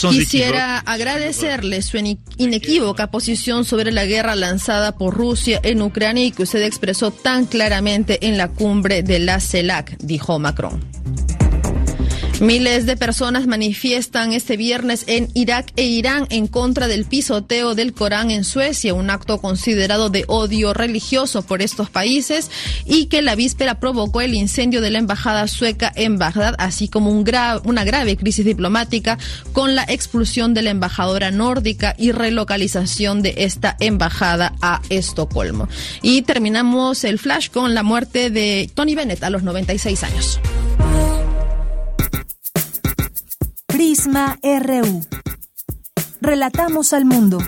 Quisiera agradecerle su inequívoca posición sobre la guerra lanzada por Rusia en Ucrania y que usted expresó tan claramente en la cumbre de la CELAC, dijo Macron. Miles de personas manifiestan este viernes en Irak e Irán en contra del pisoteo del Corán en Suecia, un acto considerado de odio religioso por estos países y que la víspera provocó el incendio de la embajada sueca en Bagdad, así como un una grave crisis diplomática con la expulsión de la embajadora nórdica y relocalización de esta embajada a Estocolmo. Y terminamos el flash con la muerte de Tony Bennett a los 96 años. Prisma RU. Relatamos al mundo.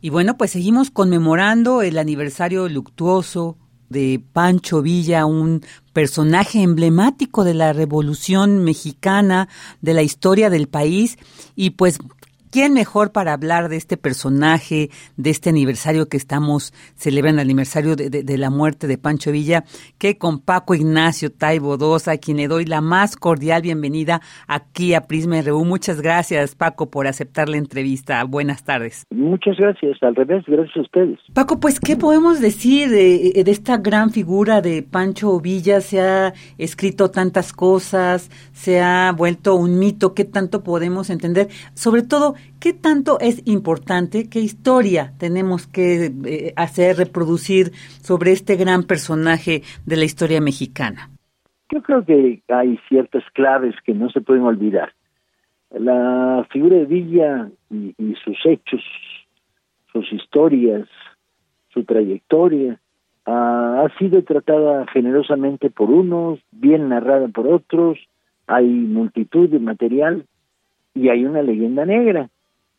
Y bueno, pues seguimos conmemorando el aniversario luctuoso de Pancho Villa, un personaje emblemático de la Revolución Mexicana, de la historia del país, y pues ¿Quién mejor para hablar de este personaje, de este aniversario que estamos celebrando, el aniversario de, la muerte de Pancho Villa, que con Paco Ignacio Taibo II, a quien le doy la más cordial bienvenida aquí a Prisma RU. Muchas gracias, Paco, por aceptar la entrevista. Buenas tardes. Muchas gracias, al revés, gracias a ustedes. Paco, pues, ¿qué podemos decir de, de esta gran figura de Pancho Villa? Se ha escrito tantas cosas, se ha vuelto un mito, ¿qué tanto podemos entender? Sobre todo, ¿Qué tanto es importante? ¿Qué historia tenemos que eh, hacer, reproducir sobre este gran personaje de la historia mexicana? Yo creo que hay ciertas claves que no se pueden olvidar. La figura de Villa y, sus hechos, sus historias, su trayectoria, ha sido tratada generosamente por unos, bien narrada por otros, hay multitud de material y hay una leyenda negra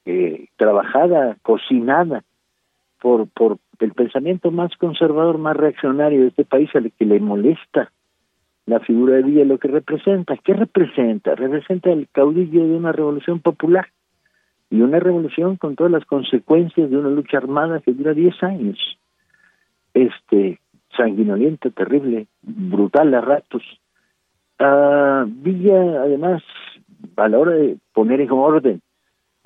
eh, trabajada, cocinada por, por el pensamiento más conservador, más reaccionario de este país, al que le molesta la figura de Villa, lo que representa. ¿Qué representa? Representa el caudillo de una revolución popular y una revolución con todas las consecuencias de una lucha armada que dura 10 años. Este, sanguinolienta, terrible, brutal a ratos. Ah, Villa, además, a la hora de poner en orden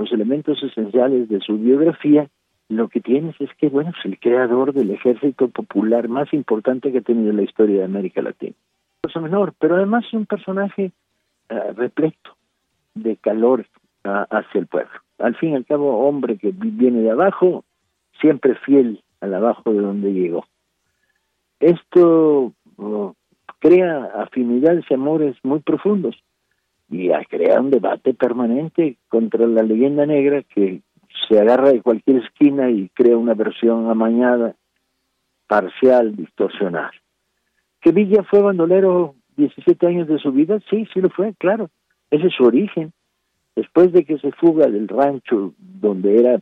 los elementos esenciales de su biografía, lo que tienes es que, bueno, es el creador del ejército popular más importante que ha tenido la historia de América Latina. Cosa menor, pero además es un personaje uh, repleto de calor uh, hacia el pueblo. Al fin y al cabo, hombre que viene de abajo, siempre fiel al abajo de donde llegó. Esto uh, crea afinidades y amores muy profundos y crea un debate permanente contra la leyenda negra que se agarra de cualquier esquina y crea una versión amañada, parcial, distorsionada. ¿Que Villa fue bandolero 17 años de su vida? Sí, sí lo fue, claro. Ese es su origen. Después de que se fuga del rancho donde era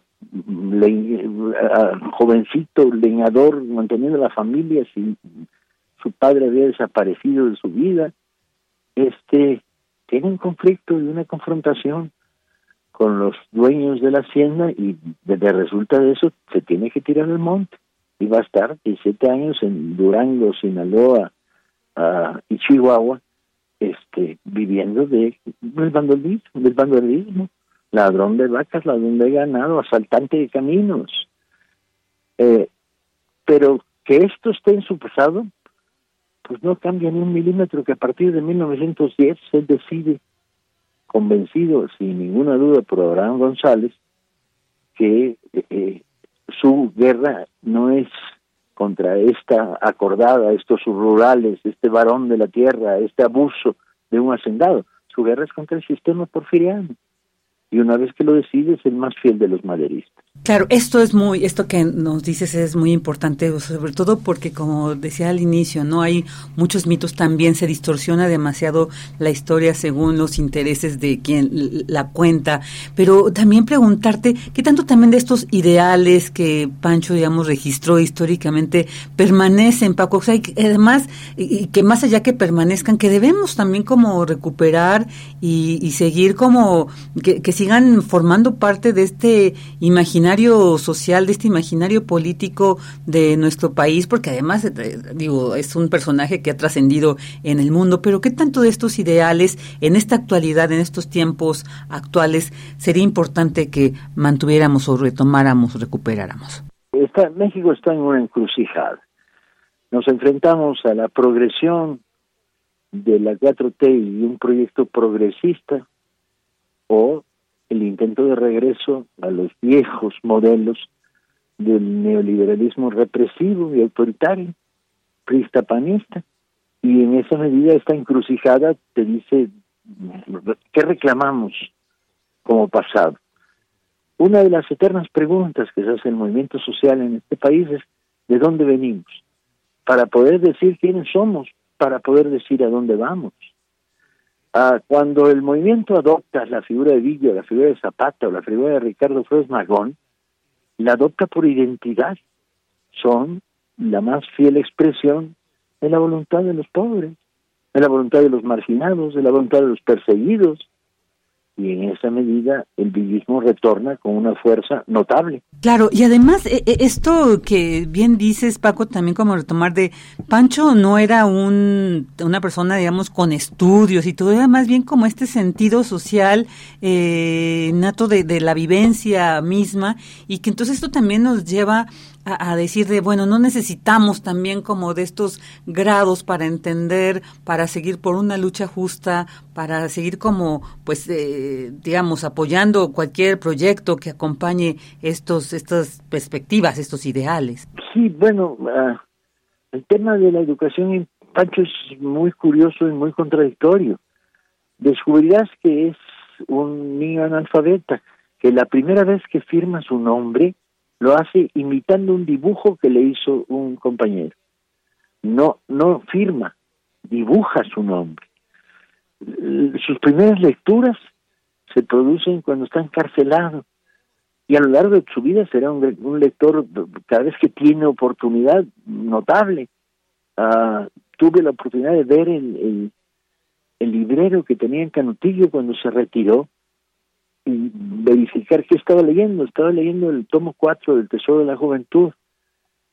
jovencito leñador manteniendo la familia, si su padre había desaparecido de su vida, este tiene un conflicto y una confrontación con los dueños de la hacienda y de, resulta de eso se tiene que tirar al monte y va a estar 17 años en Durango, Sinaloa y Chihuahua este viviendo de del bandolismo, del bandolismo, ladrón de vacas, ladrón de ganado, asaltante de caminos. Eh, pero que esto esté en su pasado, pues no cambia ni un milímetro que a partir de 1910 él decide, convencido sin ninguna duda por Abraham González, que eh, su guerra no es contra esta acordada, estos rurales, este varón de la tierra, este abuso de un hacendado. Su guerra es contra el sistema porfiriano. Y una vez que lo decide es el más fiel de los maderistas. Claro, esto es muy, esto que nos dices es muy importante, sobre todo porque como decía al inicio, no hay muchos mitos, también se distorsiona demasiado la historia según los intereses de quien la cuenta, pero también preguntarte qué tanto también de estos ideales que Pancho, digamos, registró históricamente permanecen, Paco, o sea, y además, y, que más allá que permanezcan, que debemos también como recuperar y, seguir como, que, que sigan formando parte de este imaginario social, de este imaginario político de nuestro país, porque además, eh, digo, es un personaje que ha trascendido en el mundo, pero ¿qué tanto de estos ideales en esta actualidad, en estos tiempos actuales, sería importante que mantuviéramos o retomáramos, recuperáramos? México está en una encrucijada. Nos enfrentamos a la progresión de la 4T y un proyecto progresista o el intento de regreso a los viejos modelos del neoliberalismo represivo y autoritario, pristapanista. Y en esa medida esta encrucijada te dice, ¿qué reclamamos como pasado? Una de las eternas preguntas que se hace el movimiento social en este país es, ¿de dónde venimos? Para poder decir quiénes somos, para poder decir a dónde vamos. Ah, cuando el movimiento adopta la figura de Villa, la figura de Zapata o la figura de Ricardo Flores Magón, la adopta por identidad. Son la más fiel expresión de la voluntad de los pobres, de la voluntad de los marginados, de la voluntad de los perseguidos, y en esa medida el villismo retorna con una fuerza notable. Claro, y además e, e, esto que bien dices, Paco, también como retomar de Pancho no era un, una persona, digamos, con estudios y todo, era más bien como este sentido social eh, nato de, de la vivencia misma y que entonces esto también nos lleva a, decir de, bueno, no necesitamos también como de estos grados para entender, para seguir por una lucha justa, para seguir como, pues, eh, digamos, apoyando cualquier proyecto que acompañe estos, estas perspectivas, estos ideales. Sí, bueno, ah, el tema de la educación en Pancho es muy curioso y muy contradictorio. Descubrirás que es un niño analfabeta, que la primera vez que firma su nombre, lo hace imitando un dibujo que le hizo un compañero. No, no firma, dibuja su nombre. Sus primeras lecturas se producen cuando está encarcelado y a lo largo de su vida será un, lector cada vez que tiene oportunidad notable. Ah, tuve la oportunidad de ver el, el librero que tenía en Canutillo cuando se retiró y verificar qué estaba leyendo. Estaba leyendo el tomo 4 del Tesoro de la Juventud.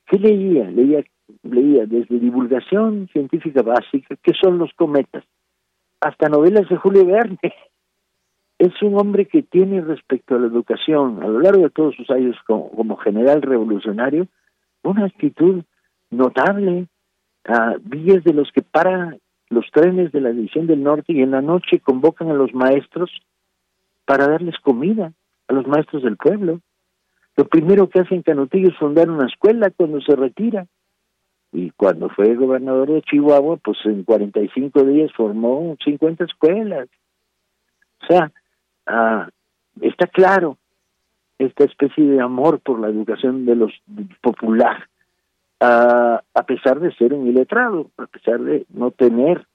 ¿Qué leía? Leía, leía desde divulgación científica básica, qué son los cometas, hasta novelas de Julio Verne. Es un hombre que tiene respecto a la educación, a lo largo de todos sus años como, general revolucionario, una actitud notable. a vías de los que para los trenes de la División del Norte y en la noche convocan a los maestros para darles comida a los maestros del pueblo. Lo primero que hacen Canutillo es fundar una escuela cuando se retira. Y cuando fue gobernador de Chihuahua, pues en 45 días formó 50 escuelas. O sea, ah, está claro esta especie de amor por la educación de los popular, ah, a pesar de ser un iletrado, a pesar de no tener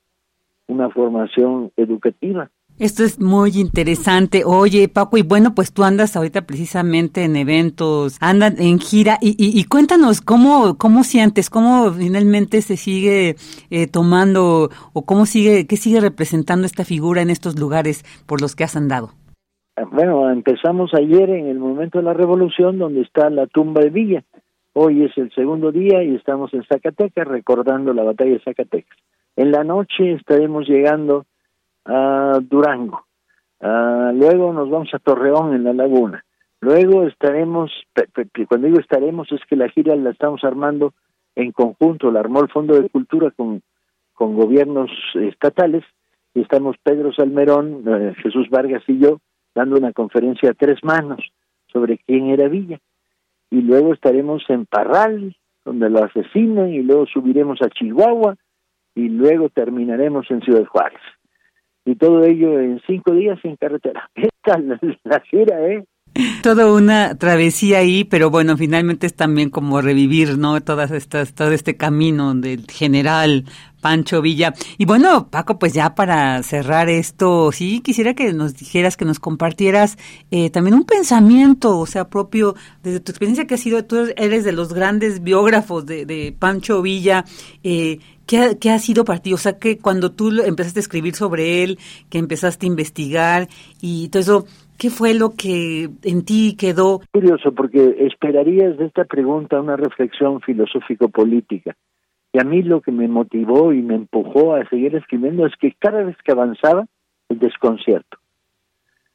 una formación educativa. Esto es muy interesante. Oye, Paco, y bueno, pues tú andas ahorita precisamente en eventos, andas en gira y, y, cuéntanos cómo, cómo sientes, cómo finalmente se sigue eh, tomando o cómo sigue, qué sigue representando esta figura en estos lugares por los que has andado. Bueno, empezamos ayer en el momento de la revolución donde está la tumba de Villa. Hoy es el segundo día y estamos en Zacatecas recordando la batalla de Zacatecas. En la noche estaremos llegando a Durango. Uh, luego nos vamos a Torreón en la laguna. Luego estaremos, cuando digo estaremos, es que la gira la estamos armando en conjunto, la armó el Fondo de Cultura con, con gobiernos estatales, y estamos Pedro Salmerón, eh, Jesús Vargas y yo dando una conferencia a tres manos sobre quién era Villa. Y luego estaremos en Parral, donde lo asesinan, y luego subiremos a Chihuahua, y luego terminaremos en Ciudad Juárez y todo ello en cinco días en carretera. Esta la, gira, ¿eh? Toda una travesía ahí, pero bueno, finalmente es también como revivir, ¿no? Todas estas, todo este camino del general Pancho Villa. Y bueno, Paco, pues ya para cerrar esto, sí quisiera que nos dijeras, que nos compartieras eh, también un pensamiento, o sea, propio, desde tu experiencia que has sido, tú eres de los grandes biógrafos de, de Pancho Villa, eh, ¿Qué ha, sido para ti? O sea, que cuando tú empezaste a escribir sobre él, que empezaste a investigar y todo eso, ¿Qué fue lo que en ti quedó? Curioso, porque esperarías de esta pregunta una reflexión filosófico-política. Y a mí lo que me motivó y me empujó a seguir escribiendo es que cada vez que avanzaba, el desconcierto.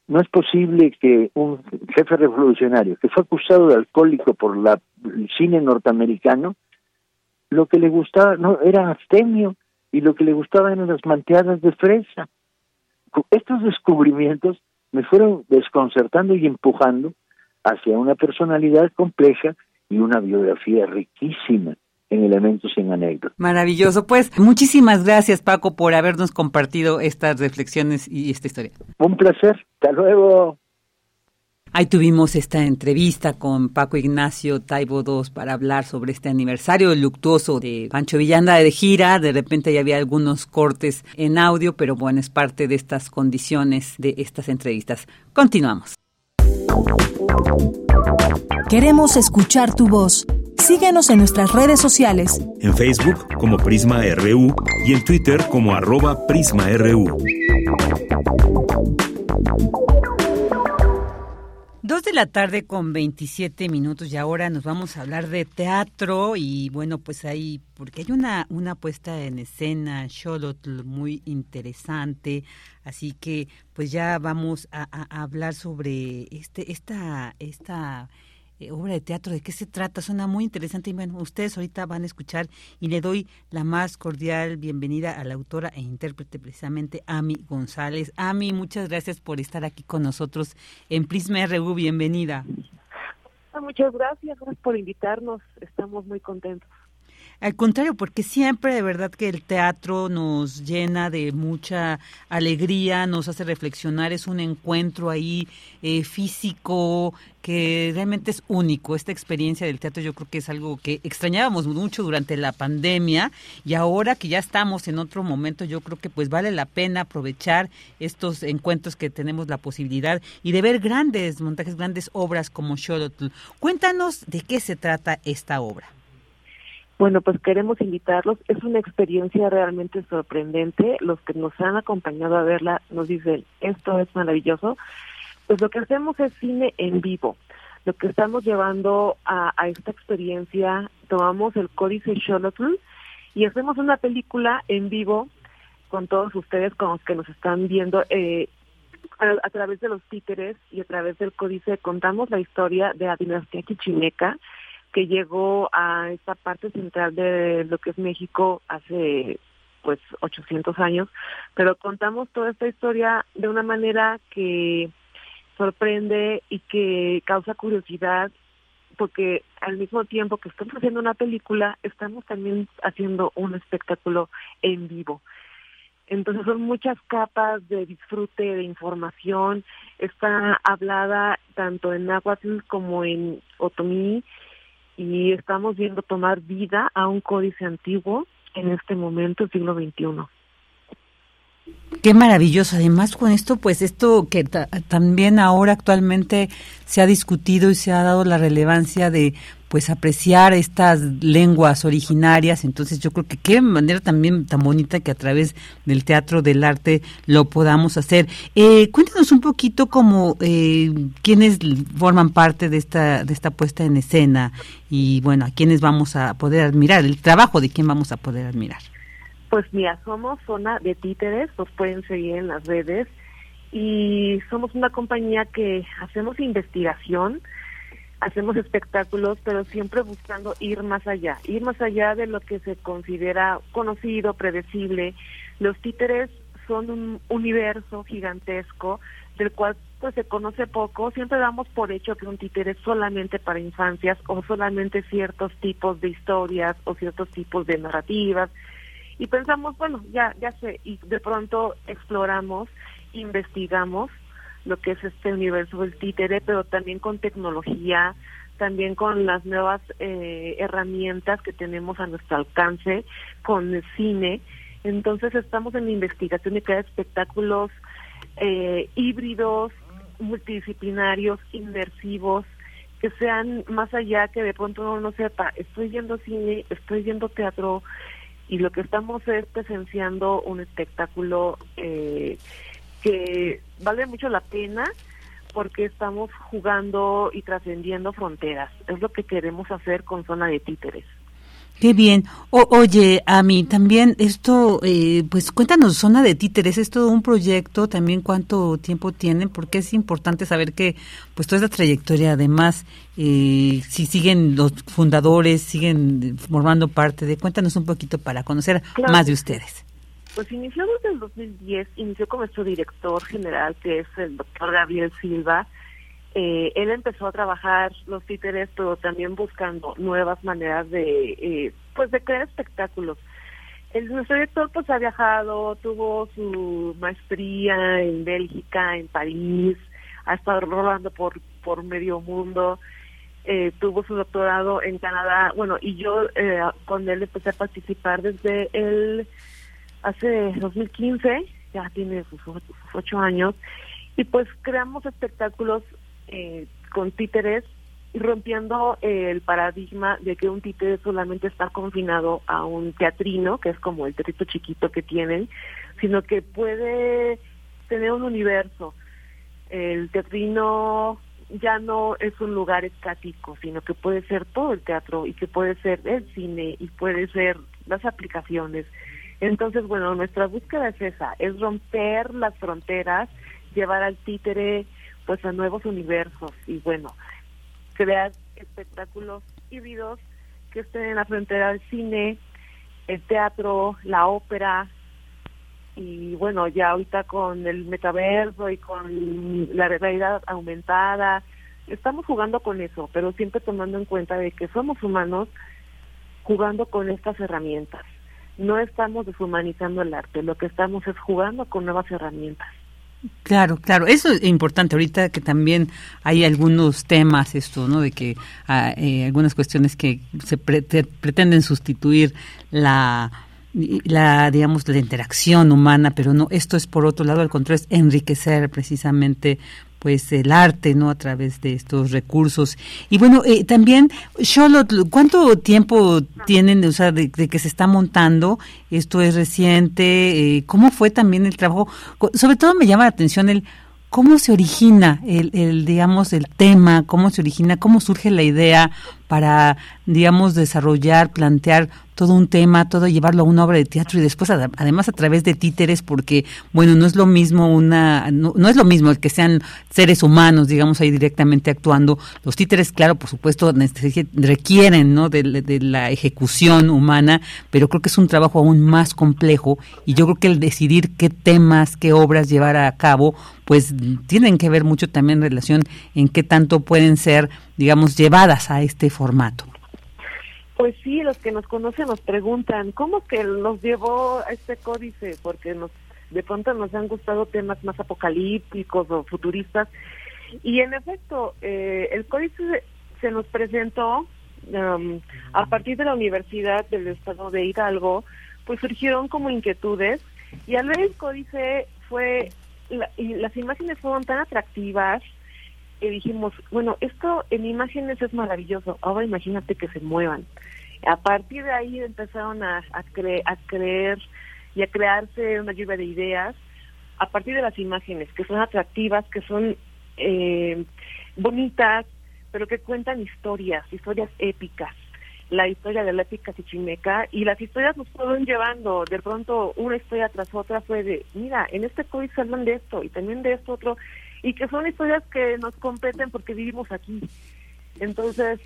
No es posible que un jefe revolucionario que fue acusado de alcohólico por la, el cine norteamericano, lo que le gustaba no era abstemio y lo que le gustaba eran las manteadas de fresa. Estos descubrimientos me fueron desconcertando y empujando hacia una personalidad compleja y una biografía riquísima en elementos y en anécdotas. Maravilloso. Pues muchísimas gracias Paco por habernos compartido estas reflexiones y esta historia. Un placer. Hasta luego. Ahí tuvimos esta entrevista con Paco Ignacio Taibo II para hablar sobre este aniversario luctuoso de Pancho Villanda de gira. De repente ya había algunos cortes en audio, pero bueno, es parte de estas condiciones de estas entrevistas. Continuamos. Queremos escuchar tu voz. Síguenos en nuestras redes sociales. En Facebook como Prisma RU y en Twitter como arroba PrismaRU. Dos de la tarde con 27 minutos y ahora nos vamos a hablar de teatro y bueno, pues ahí, porque hay una, una puesta en escena, Xolotl, muy interesante, así que pues ya vamos a, a hablar sobre este, esta, esta eh, obra de teatro, ¿de qué se trata? Suena muy interesante y bueno, ustedes ahorita van a escuchar y le doy la más cordial bienvenida a la autora e intérprete precisamente, Ami González. Ami, muchas gracias por estar aquí con nosotros en Prisma RU, bienvenida. Ah, muchas gracias, gracias por invitarnos, estamos muy contentos. Al contrario, porque siempre de verdad que el teatro nos llena de mucha alegría, nos hace reflexionar, es un encuentro ahí eh, físico que realmente es único. Esta experiencia del teatro yo creo que es algo que extrañábamos mucho durante la pandemia y ahora que ya estamos en otro momento, yo creo que pues vale la pena aprovechar estos encuentros que tenemos la posibilidad y de ver grandes montajes, grandes obras como Xolotl. Cuéntanos de qué se trata esta obra. Bueno, pues queremos invitarlos. Es una experiencia realmente sorprendente. Los que nos han acompañado a verla nos dicen, esto es maravilloso. Pues lo que hacemos es cine en vivo. Lo que estamos llevando a, esta experiencia, tomamos el códice Xolotl y hacemos una película en vivo con todos ustedes, con los que nos están viendo eh, a, a, través de los títeres y a través del códice. Contamos la historia de la dinastía Chichimeca, que llegó a esta parte central de lo que es México hace pues 800 años, pero contamos toda esta historia de una manera que sorprende y que causa curiosidad porque al mismo tiempo que estamos haciendo una película, estamos también haciendo un espectáculo en vivo. Entonces son muchas capas de disfrute, de información. Está hablada tanto en náhuatl como en otomí y estamos viendo tomar vida a un códice antiguo en este momento, siglo XXI. Qué maravilloso. Además, con esto, pues esto que también ahora actualmente se ha discutido y se ha dado la relevancia de pues apreciar estas lenguas originarias. Entonces yo creo que qué manera también tan bonita que a través del teatro del arte lo podamos hacer. Eh, cuéntanos un poquito como eh, forman parte de esta, de esta puesta en escena y bueno, a quiénes vamos a poder admirar, el trabajo de quién vamos a poder admirar. Pues mira, somos zona de títeres, nos pueden seguir en las redes y somos una compañía que hacemos investigación, hacemos espectáculos, pero siempre buscando ir más allá, ir más allá de lo que se considera conocido, predecible. Los títeres son un universo gigantesco del cual pues se conoce poco, siempre damos por hecho que un títere es solamente para infancias o solamente ciertos tipos de historias o ciertos tipos de narrativas y pensamos, bueno, ya ya sé y de pronto exploramos, investigamos lo que es este universo del títere, pero también con tecnología, también con las nuevas eh, herramientas que tenemos a nuestro alcance, con el cine. Entonces estamos en investigación de crear espectáculos eh, híbridos, multidisciplinarios, inmersivos, que sean más allá que de pronto uno no sepa, estoy viendo cine, estoy viendo teatro y lo que estamos es presenciando un espectáculo eh, que vale mucho la pena porque estamos jugando y trascendiendo fronteras. Es lo que queremos hacer con Zona de Títeres. Qué bien. oye, a mí también esto, eh, pues cuéntanos, Zona de Títeres, es todo un proyecto, también cuánto tiempo tienen, porque es importante saber que, pues toda esta trayectoria, además, eh, si siguen los fundadores, siguen formando parte de, cuéntanos un poquito para conocer más de ustedes. Pues inició desde el 2010, inició con nuestro director general, que es el doctor Gabriel Silva, eh, él empezó a trabajar los títeres, pero también buscando nuevas maneras de, eh, pues, de crear espectáculos. El, nuestro director pues ha viajado, tuvo su maestría en Bélgica, en París, ha estado rolando por, por medio mundo, eh, tuvo su doctorado en Canadá, bueno, y yo eh, con él empecé a participar desde el, hace 2015, ya tiene sus ocho años, y pues creamos espectáculos eh, con títeres y rompiendo el paradigma de que un títere solamente está confinado a un teatrino, que es como el teatrito chiquito que tienen, sino que puede tener un universo. El teatrino ya no es un lugar estático, sino que puede ser todo el teatro y que puede ser el cine y puede ser las aplicaciones. Entonces, bueno, nuestra búsqueda es esa, es romper las fronteras, llevar al títere pues a nuevos universos y bueno, crear espectáculos híbridos que estén en la frontera del cine, el teatro, la ópera y bueno, ya ahorita con el metaverso y con la realidad aumentada, estamos jugando con eso, pero siempre tomando en cuenta de que somos humanos jugando con estas herramientas. No estamos deshumanizando el arte, lo que estamos es jugando con nuevas herramientas. Claro, claro, eso es importante ahorita que también hay algunos temas esto, ¿no? De que ah, eh, algunas cuestiones que se pretenden sustituir la la digamos la interacción humana, pero no esto es por otro lado al contrario es enriquecer precisamente pues el arte, ¿no? A través de estos recursos. Y bueno, eh, también, Charlotte, ¿cuánto tiempo tienen, o sea, de, que se está montando? Esto es reciente. Eh, ¿Cómo fue también el trabajo? Sobre todo me llama la atención el cómo se origina el, el, digamos, el tema, cómo se origina, cómo surge la idea para, digamos, desarrollar, plantear todo un tema, todo llevarlo a una obra de teatro y después además a través de títeres porque bueno, no es lo mismo una no, es lo mismo el que sean seres humanos, digamos ahí directamente actuando. Los títeres, claro, por supuesto, requieren, ¿no? de, de la ejecución humana, pero creo que es un trabajo aún más complejo y yo creo que el decidir qué temas, qué obras llevar a cabo, pues tienen que ver mucho también en relación en qué tanto pueden ser, digamos, llevadas a este formato. Pues sí, los que nos conocen nos preguntan, ¿cómo que nos llevó a este códice? Porque nos de pronto nos han gustado temas más apocalípticos o futuristas. Y en efecto, eh, el códice se nos presentó um, a partir de la Universidad del Estado de Hidalgo, pues surgieron como inquietudes y al ver el códice fue, y las imágenes fueron tan atractivas dijimos, bueno, esto en imágenes es maravilloso, ahora imagínate que se muevan. A partir de ahí empezaron a, a, a creer y a crearse una lluvia de ideas a partir de las imágenes, que son atractivas, que son eh, bonitas, pero que cuentan historias, historias épicas. La historia de la épica chichimeca y las historias nos fueron llevando, de pronto una historia tras otra fue de, mira, en este códice hablan de esto y también de esto otro, y que son historias que nos competen porque vivimos aquí. Entonces,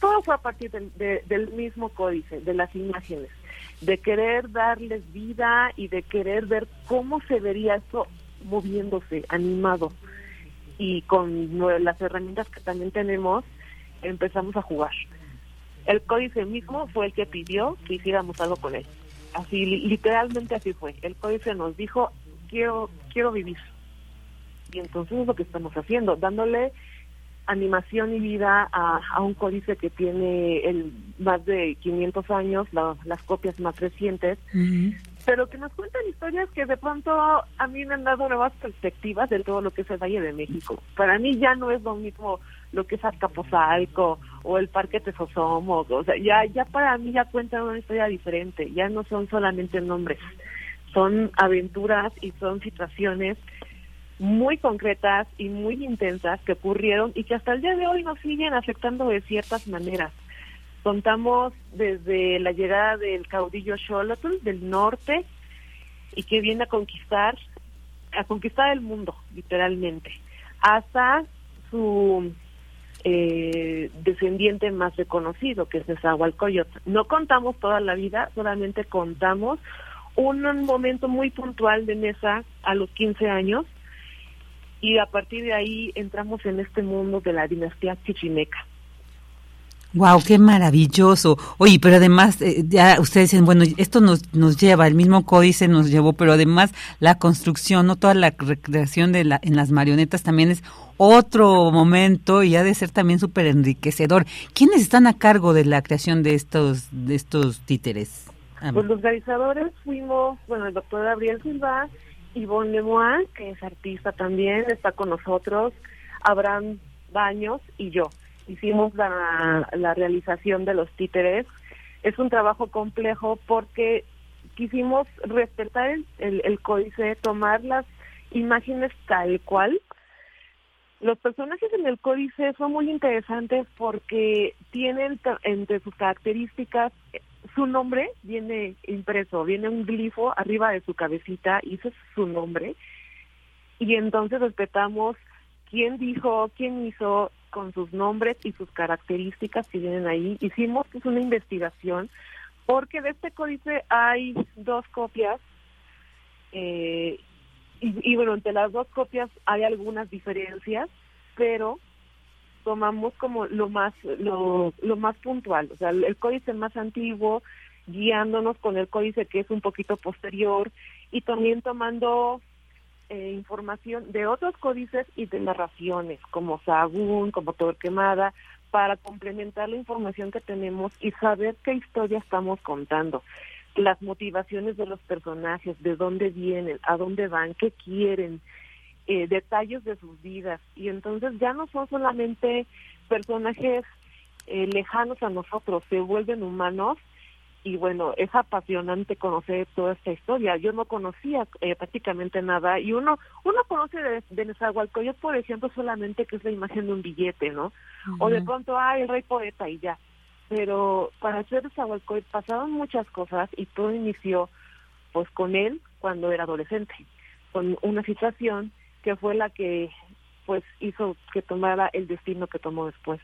todo fue a partir del, del mismo códice, de las imágenes, de querer darles vida y de querer ver cómo se vería esto moviéndose, animado. Y con las herramientas que también tenemos, empezamos a jugar. El códice mismo fue el que pidió que hiciéramos algo con él. Así, literalmente así fue. El códice nos dijo, quiero, quiero vivir y entonces es lo que estamos haciendo, dándole animación y vida a, un códice que tiene el más de 500 años, las copias más recientes, pero que nos cuentan historias que de pronto a mí me han dado nuevas perspectivas de todo lo que es el Valle de México. Para mí ya no es lo mismo lo que es Azcapotzalco o el Parque Tesosomo, o sea, ya, ya para mí ya cuentan una historia diferente, ya no son solamente nombres, son aventuras y son situaciones muy concretas y muy intensas que ocurrieron y que hasta el día de hoy nos siguen afectando de ciertas maneras. Contamos desde la llegada del caudillo Xolotl del norte y que viene a conquistar a conquistar el mundo, literalmente, hasta su eh, descendiente más reconocido, que es Nezahualcóyotl. No contamos toda la vida, solamente contamos un, momento muy puntual de Neza a los 15 años y a partir de ahí entramos en este mundo de la dinastía chichimeca. Wow, qué maravilloso. Oye, pero además, eh, ya ustedes dicen, bueno, esto nos, nos lleva, el mismo códice nos llevó, pero además la construcción, no toda la recreación de la, en las marionetas también es otro momento y ha de ser también súper enriquecedor. ¿Quiénes están a cargo de la creación de estos, de estos títeres? Pues los realizadores fuimos, bueno, el doctor Gabriel Silva, Ivonne Lemoine, que es artista también, está con nosotros, Abraham Baños y yo hicimos la, realización de los títeres. Es un trabajo complejo porque quisimos respetar el, el, códice, tomar las imágenes tal cual. Los personajes en el códice son muy interesantes porque tienen entre sus características su nombre viene impreso, viene un glifo arriba de su cabecita y ese es su nombre. Y entonces respetamos quién dijo, quién hizo, con sus nombres y sus características que vienen ahí. Hicimos pues una investigación porque de este códice hay dos copias eh, y, bueno, entre las dos copias hay algunas diferencias, pero tomamos como lo más lo, más puntual, o sea, el códice más antiguo guiándonos con el códice que es un poquito posterior y también tomando eh, información de otros códices y de narraciones, como Sagún, como Torquemada, para complementar la información que tenemos y saber qué historia estamos contando, las motivaciones de los personajes, de dónde vienen, a dónde van, qué quieren, eh, detalles de sus vidas. Y entonces ya no son solamente personajes eh, lejanos a nosotros, se vuelven humanos y bueno, es apasionante conocer toda esta historia. Yo no conocía eh, prácticamente nada y uno uno conoce de, de Nezahualcóyotl, por ejemplo, solamente que es la imagen de un billete, ¿no? O de pronto, ah, el rey poeta y ya. Pero para hacer Nezahualcóyotl pasaron muchas cosas y todo inició pues con él cuando era adolescente, con una situación que fue la que pues hizo que tomara el destino que tomó después.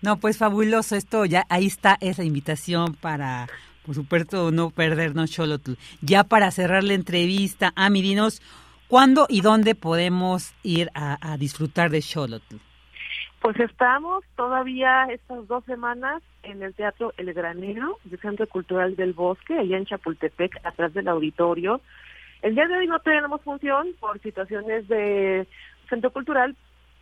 No, pues fabuloso esto, ya ahí está esa invitación para, por supuesto, no perdernos Xolotl. Ya para cerrar la entrevista, Ami, dinos, ¿cuándo y dónde podemos ir a, disfrutar de Xolotl? Pues estamos todavía estas dos semanas en el Teatro El Granero, del Centro Cultural del Bosque, allá en Chapultepec, atrás del auditorio. El día de hoy no tenemos función por situaciones de centro cultural,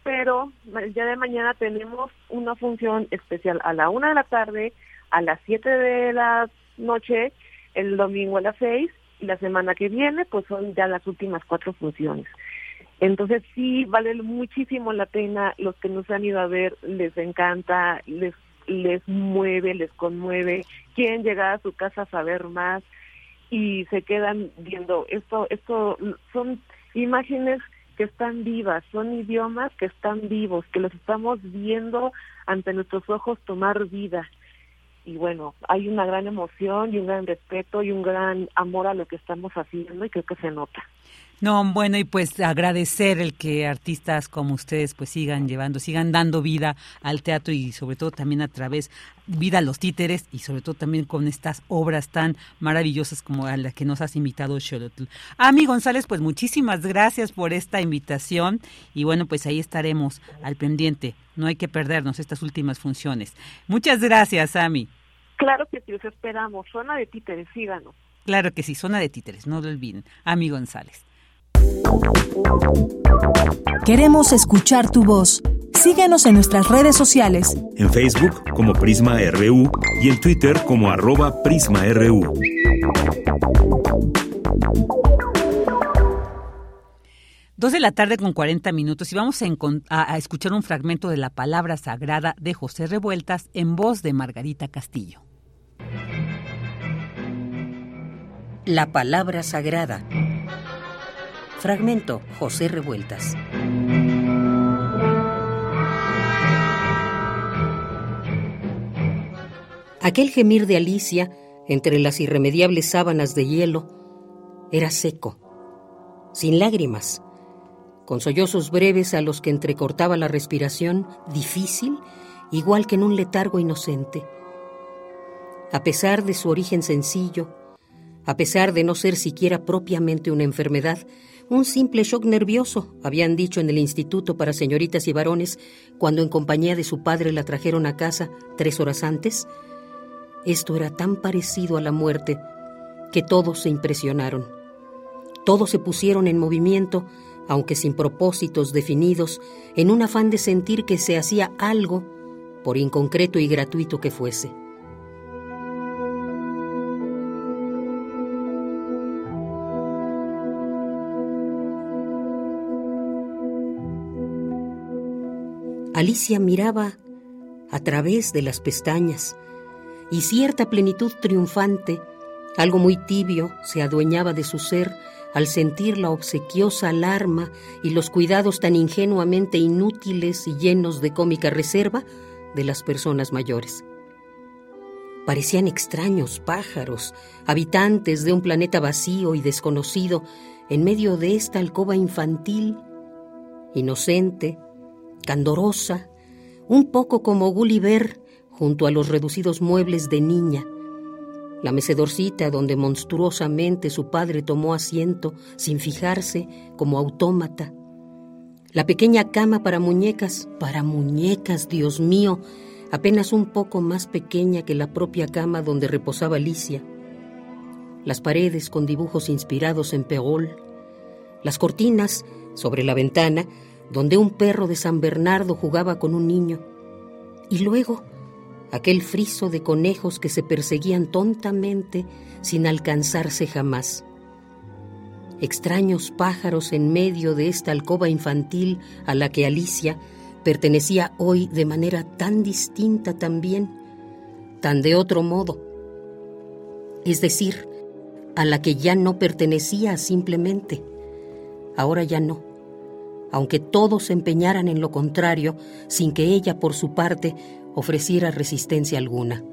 pero el día de mañana tenemos una función especial a la una de la tarde, a las siete de la noche, el domingo a las seis, y la semana que viene, pues son ya las últimas cuatro funciones. Entonces sí vale muchísimo la pena, los que nos han ido a ver les encanta, les les mueve, les conmueve, quieren llegar a su casa a saber más y se quedan viendo esto, esto son imágenes que están vivas, son idiomas que están vivos, que los estamos viendo ante nuestros ojos tomar vida. Y bueno, hay una gran emoción y un gran respeto y un gran amor a lo que estamos haciendo y creo que se nota. No, bueno, y pues agradecer el que artistas como ustedes pues sigan llevando, sigan dando vida al teatro y sobre todo también a través vida a los títeres y sobre todo también con estas obras tan maravillosas como a las que nos has invitado Xolotl. Ami González, pues muchísimas gracias por esta invitación y bueno, pues ahí estaremos al pendiente. No hay que perdernos estas últimas funciones. Muchas gracias, Ami. Claro que sí, los esperamos. Zona de títeres, síganos. Claro que sí, zona de títeres, no lo olviden. Ami González. Queremos escuchar tu voz. Síguenos en nuestras redes sociales. En Facebook como Prisma RU y en Twitter como arroba PrismaRU. Dos de la tarde con 40 minutos y vamos a, a, escuchar un fragmento de la palabra sagrada de José Revueltas en voz de Margarita Castillo. La palabra sagrada Fragmento José Revueltas. Aquel gemir de Alicia entre las irremediables sábanas de hielo era seco, sin lágrimas, con sollozos breves a los que entrecortaba la respiración, difícil, igual que en un letargo inocente. A pesar de su origen sencillo, a pesar de no ser siquiera propiamente una enfermedad, un simple shock nervioso, habían dicho en el Instituto para Señoritas y Varones cuando en compañía de su padre la trajeron a casa tres horas antes, esto era tan parecido a la muerte que todos se impresionaron. Todos se pusieron en movimiento, aunque sin propósitos definidos, en un afán de sentir que se hacía algo, por inconcreto y gratuito que fuese. Alicia miraba a través de las pestañas, y cierta plenitud triunfante, algo muy tibio, se adueñaba de su ser al sentir la obsequiosa alarma y los cuidados tan ingenuamente inútiles y llenos de cómica reserva de las personas mayores. Parecían extraños pájaros, habitantes de un planeta vacío y desconocido, en medio de esta alcoba infantil, inocente, candorosa, un poco como Gulliver junto a los reducidos muebles de niña, la mecedorcita donde monstruosamente su padre tomó asiento sin fijarse como autómata, la pequeña cama para muñecas, para muñecas, Dios mío, apenas un poco más pequeña que la propia cama donde reposaba Alicia, las paredes con dibujos inspirados en Peol, las cortinas sobre la ventana donde un perro de San Bernardo jugaba con un niño, y luego aquel friso de conejos que se perseguían tontamente sin alcanzarse jamás. Extraños pájaros en medio de esta alcoba infantil a la que Alicia pertenecía hoy de manera tan distinta también, tan de otro modo. Es decir, a la que ya no pertenecía simplemente. Ahora ya no. Aunque todos se empeñaran en lo contrario, sin que ella, por su parte, ofreciera resistencia alguna.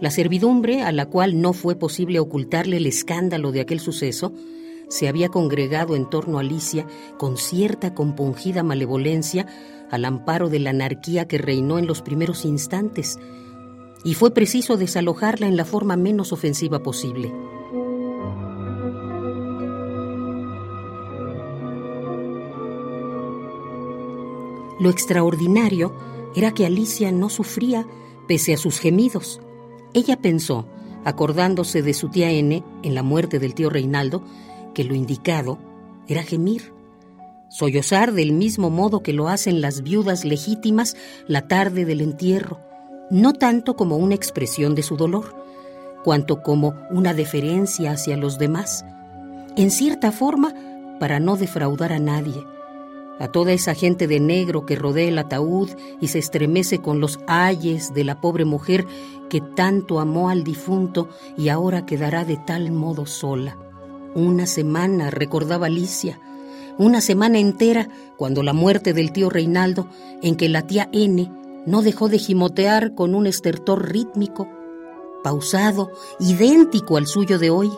La servidumbre, a la cual no fue posible ocultarle el escándalo de aquel suceso, se había congregado en torno a Alicia con cierta compungida malevolencia al amparo de la anarquía que reinó en los primeros instantes, y fue preciso desalojarla en la forma menos ofensiva posible. Lo extraordinario era que Alicia no sufría pese a sus gemidos. Ella pensó, acordándose de su tía N en la muerte del tío Reinaldo, que lo indicado era gemir, sollozar del mismo modo que lo hacen las viudas legítimas la tarde del entierro, no tanto como una expresión de su dolor, cuanto como una deferencia hacia los demás, en cierta forma para no defraudar a nadie a toda esa gente de negro que rodea el ataúd y se estremece con los ayes de la pobre mujer que tanto amó al difunto y ahora quedará de tal modo sola. Una semana, recordaba Alicia, una semana entera cuando la muerte del tío Reinaldo, en que la tía N no dejó de gimotear con un estertor rítmico, pausado, idéntico al suyo de hoy,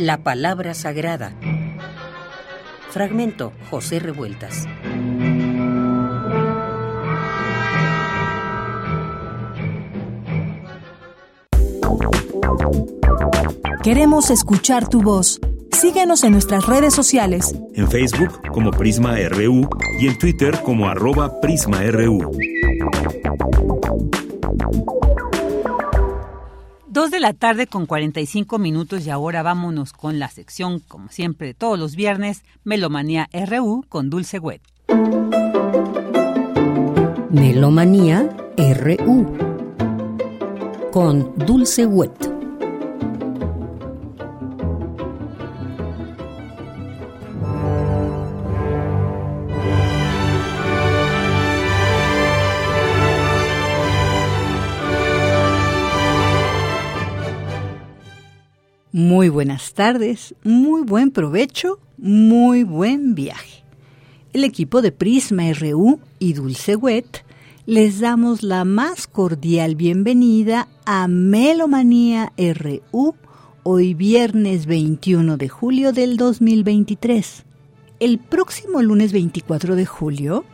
La palabra sagrada. Fragmento José Revueltas. Queremos escuchar tu voz. Síguenos en nuestras redes sociales. En Facebook como Prisma RU y en Twitter como arroba PrismaRU. Dos de la tarde con 45 minutos y ahora vámonos con la sección, como siempre, todos los viernes, Melomanía RU con Dulce Wet. Melomanía RU con Dulce Wet. Muy buenas tardes, muy buen provecho, muy buen viaje. El equipo de Prisma RU y Dulce Wet les damos la más cordial bienvenida a Melomanía RU hoy viernes 21 de julio del 2023. El próximo lunes 24 de julio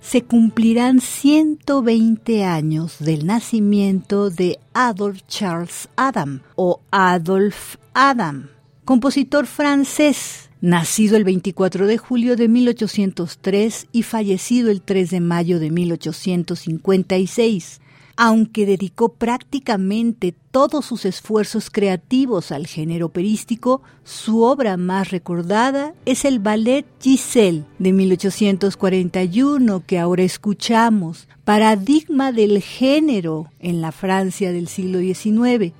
se cumplirán 120 años del nacimiento de Adolf Charles Adam o Adolf Adam, compositor francés, nacido el 24 de julio de 1803 y fallecido el 3 de mayo de 1856 aunque dedicó prácticamente todos sus esfuerzos creativos al género operístico, su obra más recordada es el ballet Giselle de 1841 que ahora escuchamos, paradigma del género en la Francia del siglo XIX.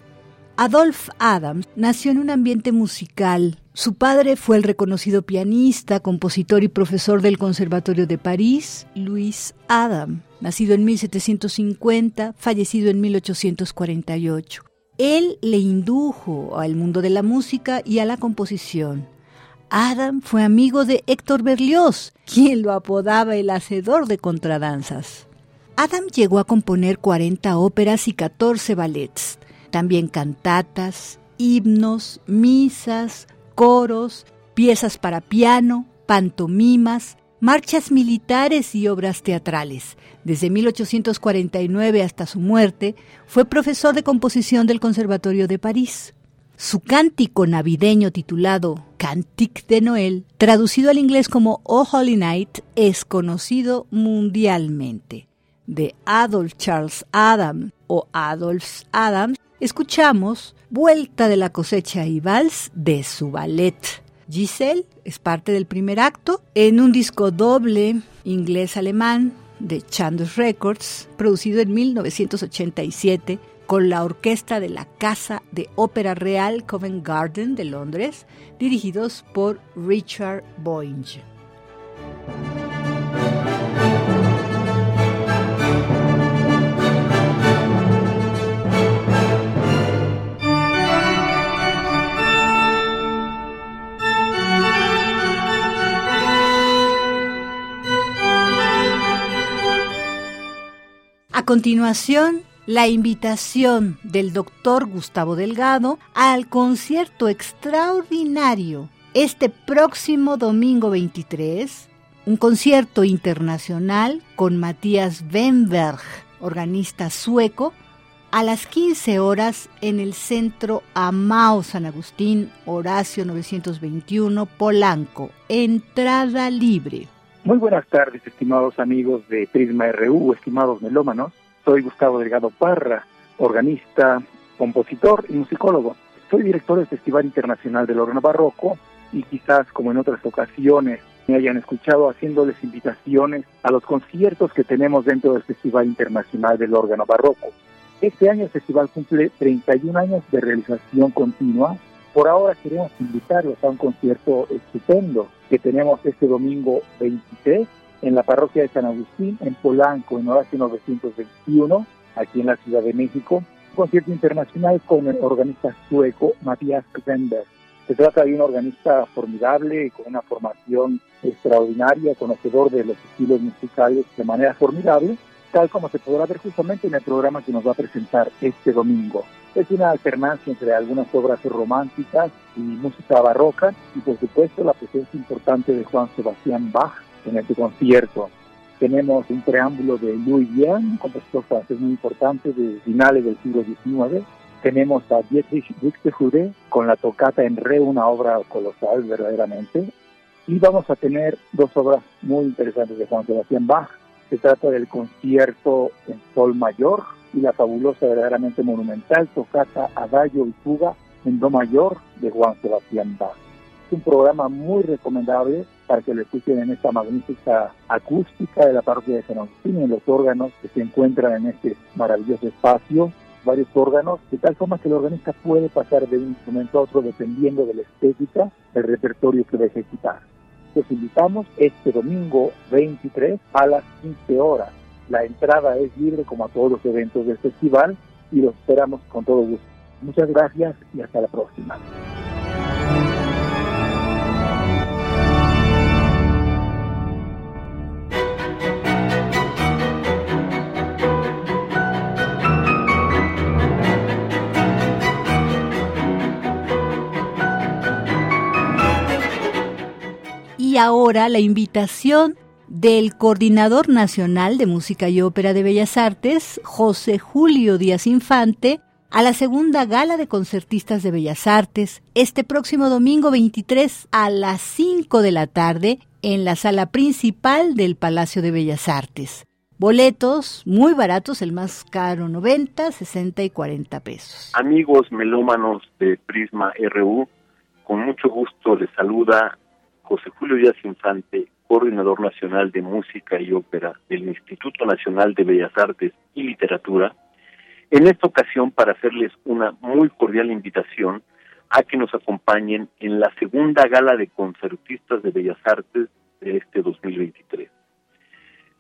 Adolphe Adams nació en un ambiente musical. Su padre fue el reconocido pianista, compositor y profesor del Conservatorio de París, Louis Adam, nacido en 1750, fallecido en 1848. Él le indujo al mundo de la música y a la composición. Adam fue amigo de Héctor Berlioz, quien lo apodaba el hacedor de contradanzas. Adam llegó a componer 40 óperas y 14 ballets también cantatas, himnos, misas, coros, piezas para piano, pantomimas, marchas militares y obras teatrales. Desde 1849 hasta su muerte, fue profesor de composición del Conservatorio de París. Su cántico navideño titulado Cantique de Noël, traducido al inglés como Oh Holy Night, es conocido mundialmente. De Adolf Charles Adam o Adolf Adams escuchamos Vuelta de la cosecha y vals de su ballet. Giselle es parte del primer acto en un disco doble inglés-alemán de Chandos Records, producido en 1987 con la orquesta de la Casa de Ópera Real Covent Garden de Londres, dirigidos por Richard Boynge. A continuación, la invitación del doctor Gustavo Delgado al concierto extraordinario este próximo domingo 23, un concierto internacional con Matías Wenberg, organista sueco, a las 15 horas en el Centro Amao San Agustín, Horacio 921, Polanco. Entrada libre. Muy buenas tardes, estimados amigos de Prisma RU, estimados melómanos. Soy Gustavo Delgado Parra, organista, compositor y musicólogo. Soy director del Festival Internacional del Órgano Barroco y quizás, como en otras ocasiones, me hayan escuchado haciéndoles invitaciones a los conciertos que tenemos dentro del Festival Internacional del Órgano Barroco. Este año el festival cumple 31 años de realización continua por ahora queremos invitarlos a un concierto estupendo que tenemos este domingo 23 en la parroquia de San Agustín, en Polanco, en Horacio 921, aquí en la Ciudad de México. Un concierto internacional con el organista sueco Matías Kvenberg. Se trata de un organista formidable, con una formación extraordinaria, conocedor de los estilos musicales de manera formidable, tal como se podrá ver justamente en el programa que nos va a presentar este domingo. Es una alternancia entre algunas obras románticas y música barroca y por supuesto la presencia importante de Juan Sebastián Bach en este concierto. Tenemos un preámbulo de Louis Vienne, un compositor francés muy importante de finales del siglo XIX. Tenemos a Dietrich Buxtehude con la tocata en re, una obra colosal verdaderamente. Y vamos a tener dos obras muy interesantes de Juan Sebastián Bach. Se trata del concierto en sol mayor, y la fabulosa, verdaderamente monumental tocata Adagio y Fuga en Do mayor de Juan Sebastián Bach. Es un programa muy recomendable para que lo escuchen en esta magnífica acústica de la parroquia de San Agustín, en los órganos que se encuentran en este maravilloso espacio, varios órganos, de tal forma que el organista puede pasar de un instrumento a otro dependiendo de la estética del repertorio que va a ejecutar. Los invitamos este domingo 23 a las 15 horas la entrada es libre como a todos los eventos del festival y los esperamos con todo gusto. Muchas gracias y hasta la próxima. Y ahora la invitación del Coordinador Nacional de Música y Ópera de Bellas Artes, José Julio Díaz Infante, a la segunda gala de concertistas de Bellas Artes este próximo domingo 23 a las 5 de la tarde en la sala principal del Palacio de Bellas Artes. Boletos muy baratos, el más caro 90, 60 y 40 pesos. Amigos melómanos de Prisma RU, con mucho gusto les saluda José Julio Díaz Infante, coordinador nacional de música y ópera del Instituto Nacional de Bellas Artes y Literatura, en esta ocasión para hacerles una muy cordial invitación a que nos acompañen en la segunda gala de concertistas de Bellas Artes de este 2023.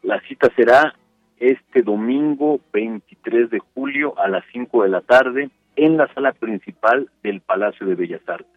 La cita será este domingo 23 de julio a las 5 de la tarde en la sala principal del Palacio de Bellas Artes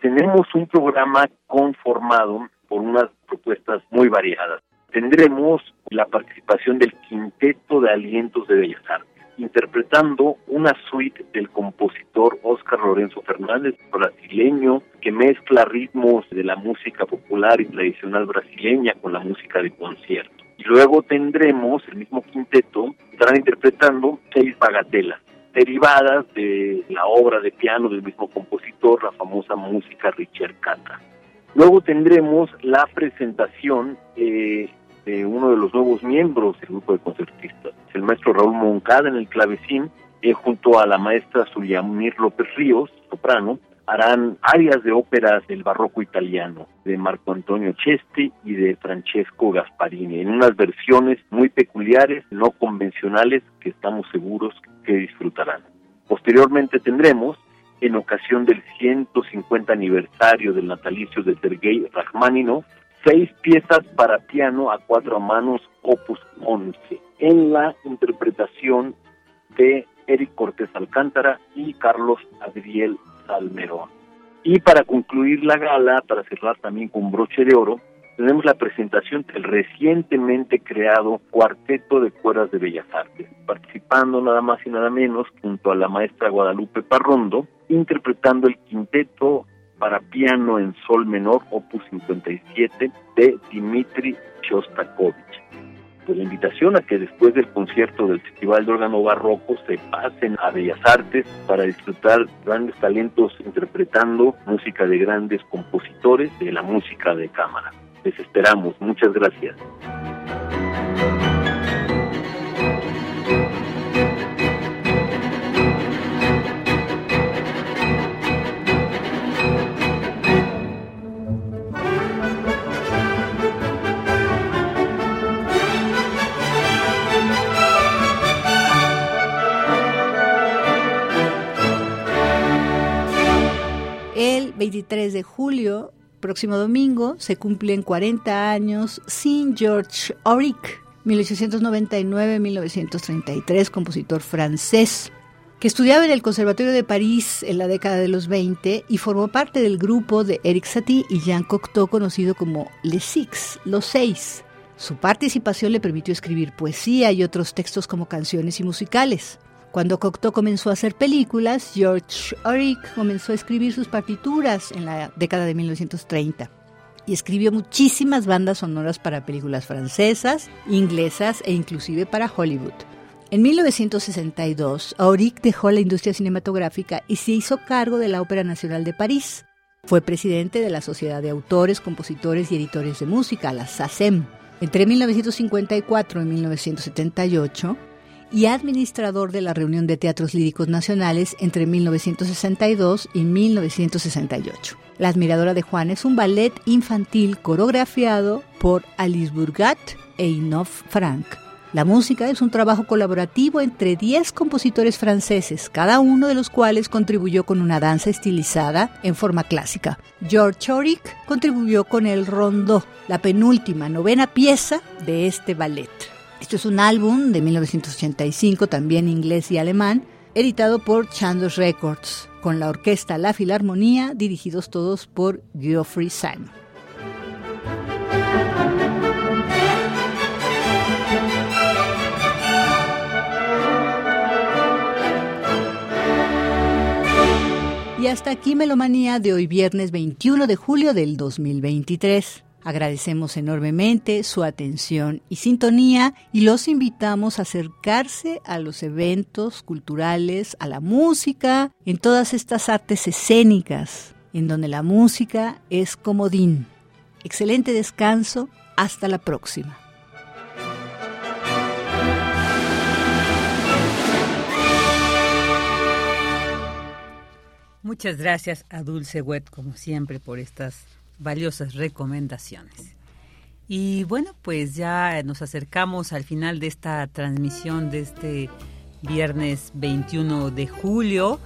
tenemos un programa conformado por unas propuestas muy variadas. Tendremos la participación del Quinteto de Alientos de Bellas Artes, interpretando una suite del compositor Óscar Lorenzo Fernández, brasileño, que mezcla ritmos de la música popular y tradicional brasileña con la música de concierto. Y luego tendremos el mismo quinteto, estarán interpretando seis bagatelas derivadas de la obra de piano del mismo compositor, la famosa música Richard Cata. Luego tendremos la presentación eh, de uno de los nuevos miembros del grupo de concertistas, el maestro Raúl Moncada en el clavecín, eh, junto a la maestra Zuliamir López Ríos, soprano, harán áreas de óperas del barroco italiano, de Marco Antonio Chesti y de Francesco Gasparini, en unas versiones muy peculiares, no convencionales, que estamos seguros que disfrutarán. Posteriormente tendremos, en ocasión del 150 aniversario del natalicio de Sergei Rachmaninoff, seis piezas para piano a cuatro manos, opus 11, en la interpretación de Eric Cortés Alcántara y Carlos Adriel Salmerón. Y para concluir la gala, para cerrar también con broche de oro, tenemos la presentación del recientemente creado Cuarteto de Cuerdas de Bellas Artes, participando nada más y nada menos junto a la maestra Guadalupe Parrondo, interpretando el quinteto para piano en sol menor, opus 57, de Dimitri Shostakovich pues la invitación a que después del concierto del Festival de Órgano Barroco se pasen a Bellas Artes para disfrutar grandes talentos interpretando música de grandes compositores de la música de cámara. Les esperamos. Muchas gracias. 23 de julio, próximo domingo, se cumplen 40 años sin George Auric, 1899-1933, compositor francés, que estudiaba en el Conservatorio de París en la década de los 20 y formó parte del grupo de Eric Satie y Jean Cocteau conocido como Les Six, los seis. Su participación le permitió escribir poesía y otros textos como canciones y musicales. Cuando Cocteau comenzó a hacer películas, George Auric comenzó a escribir sus partituras en la década de 1930 y escribió muchísimas bandas sonoras para películas francesas, inglesas e inclusive para Hollywood. En 1962, Auric dejó la industria cinematográfica y se hizo cargo de la Ópera Nacional de París. Fue presidente de la Sociedad de Autores, Compositores y Editores de Música, la SACEM. Entre 1954 y 1978, y administrador de la Reunión de Teatros Líricos Nacionales entre 1962 y 1968. La Admiradora de Juan es un ballet infantil coreografiado por Alice Burgat e Inoff Frank. La música es un trabajo colaborativo entre 10 compositores franceses, cada uno de los cuales contribuyó con una danza estilizada en forma clásica. George Auric contribuyó con el rondó, la penúltima novena pieza de este ballet. Esto es un álbum de 1985, también inglés y alemán, editado por Chandos Records, con la orquesta La Filarmonía, dirigidos todos por Geoffrey Simon. Y hasta aquí Melomanía de hoy viernes 21 de julio del 2023. Agradecemos enormemente su atención y sintonía y los invitamos a acercarse a los eventos culturales, a la música, en todas estas artes escénicas, en donde la música es comodín. Excelente descanso, hasta la próxima. Muchas gracias a Dulce Wet, como siempre, por estas valiosas recomendaciones. Y bueno, pues ya nos acercamos al final de esta transmisión de este viernes 21 de julio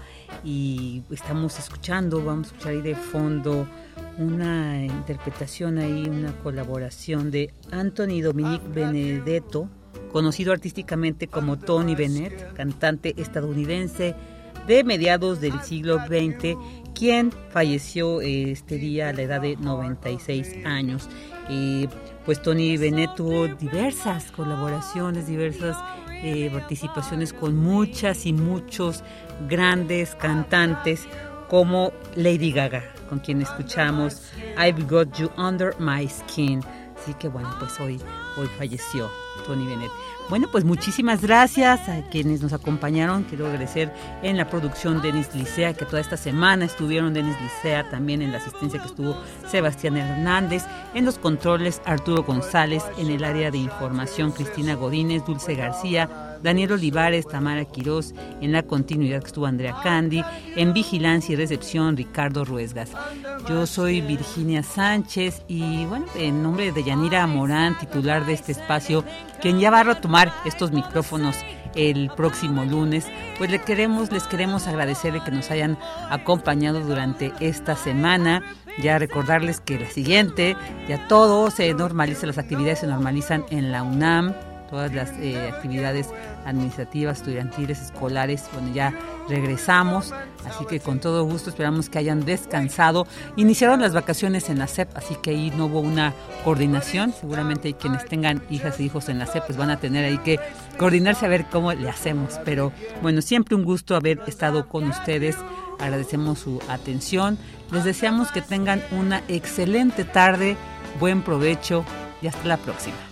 y estamos escuchando, vamos a escuchar ahí de fondo una interpretación ahí, una colaboración de Anthony Dominique Benedetto, conocido artísticamente como Tony Bennett, cantante estadounidense de mediados del siglo XX, quien falleció eh, este día a la edad de 96 años. pues Tony Bennett tuvo diversas colaboraciones, diversas eh, participaciones con muchas y muchos grandes cantantes como Lady Gaga, con quien escuchamos I've Got You Under My Skin. Así que bueno, pues hoy, hoy falleció Tony Bennett. Bueno, pues muchísimas gracias a quienes nos acompañaron. Quiero agradecer en la producción Denis Licea, que toda esta semana estuvieron Denis Licea, también en la asistencia que estuvo Sebastián Hernández, en los controles Arturo González, en el área de información Cristina Godínez, Dulce García, Daniel Olivares, Tamara Quirós, en la continuidad que estuvo Andrea Candy, en vigilancia y recepción Ricardo Ruesgas. Yo soy Virginia Sánchez y bueno, en nombre de Yanira Morán, titular de este espacio, quien ya va a retomar estos micrófonos el próximo lunes, pues le queremos, les queremos agradecer que nos hayan acompañado durante esta semana. Ya recordarles que la siguiente, ya todo se normaliza, las actividades se normalizan en la UNAM, todas las eh, actividades administrativas, estudiantiles, escolares. Bueno, ya regresamos, así que con todo gusto esperamos que hayan descansado. Iniciaron las vacaciones en la SEP, así que ahí no hubo una coordinación. Seguramente quienes tengan hijas e hijos en la SEP, pues van a tener ahí que coordinarse a ver cómo le hacemos. Pero bueno, siempre un gusto haber estado con ustedes. Agradecemos su atención. Les deseamos que tengan una excelente tarde, buen provecho y hasta la próxima.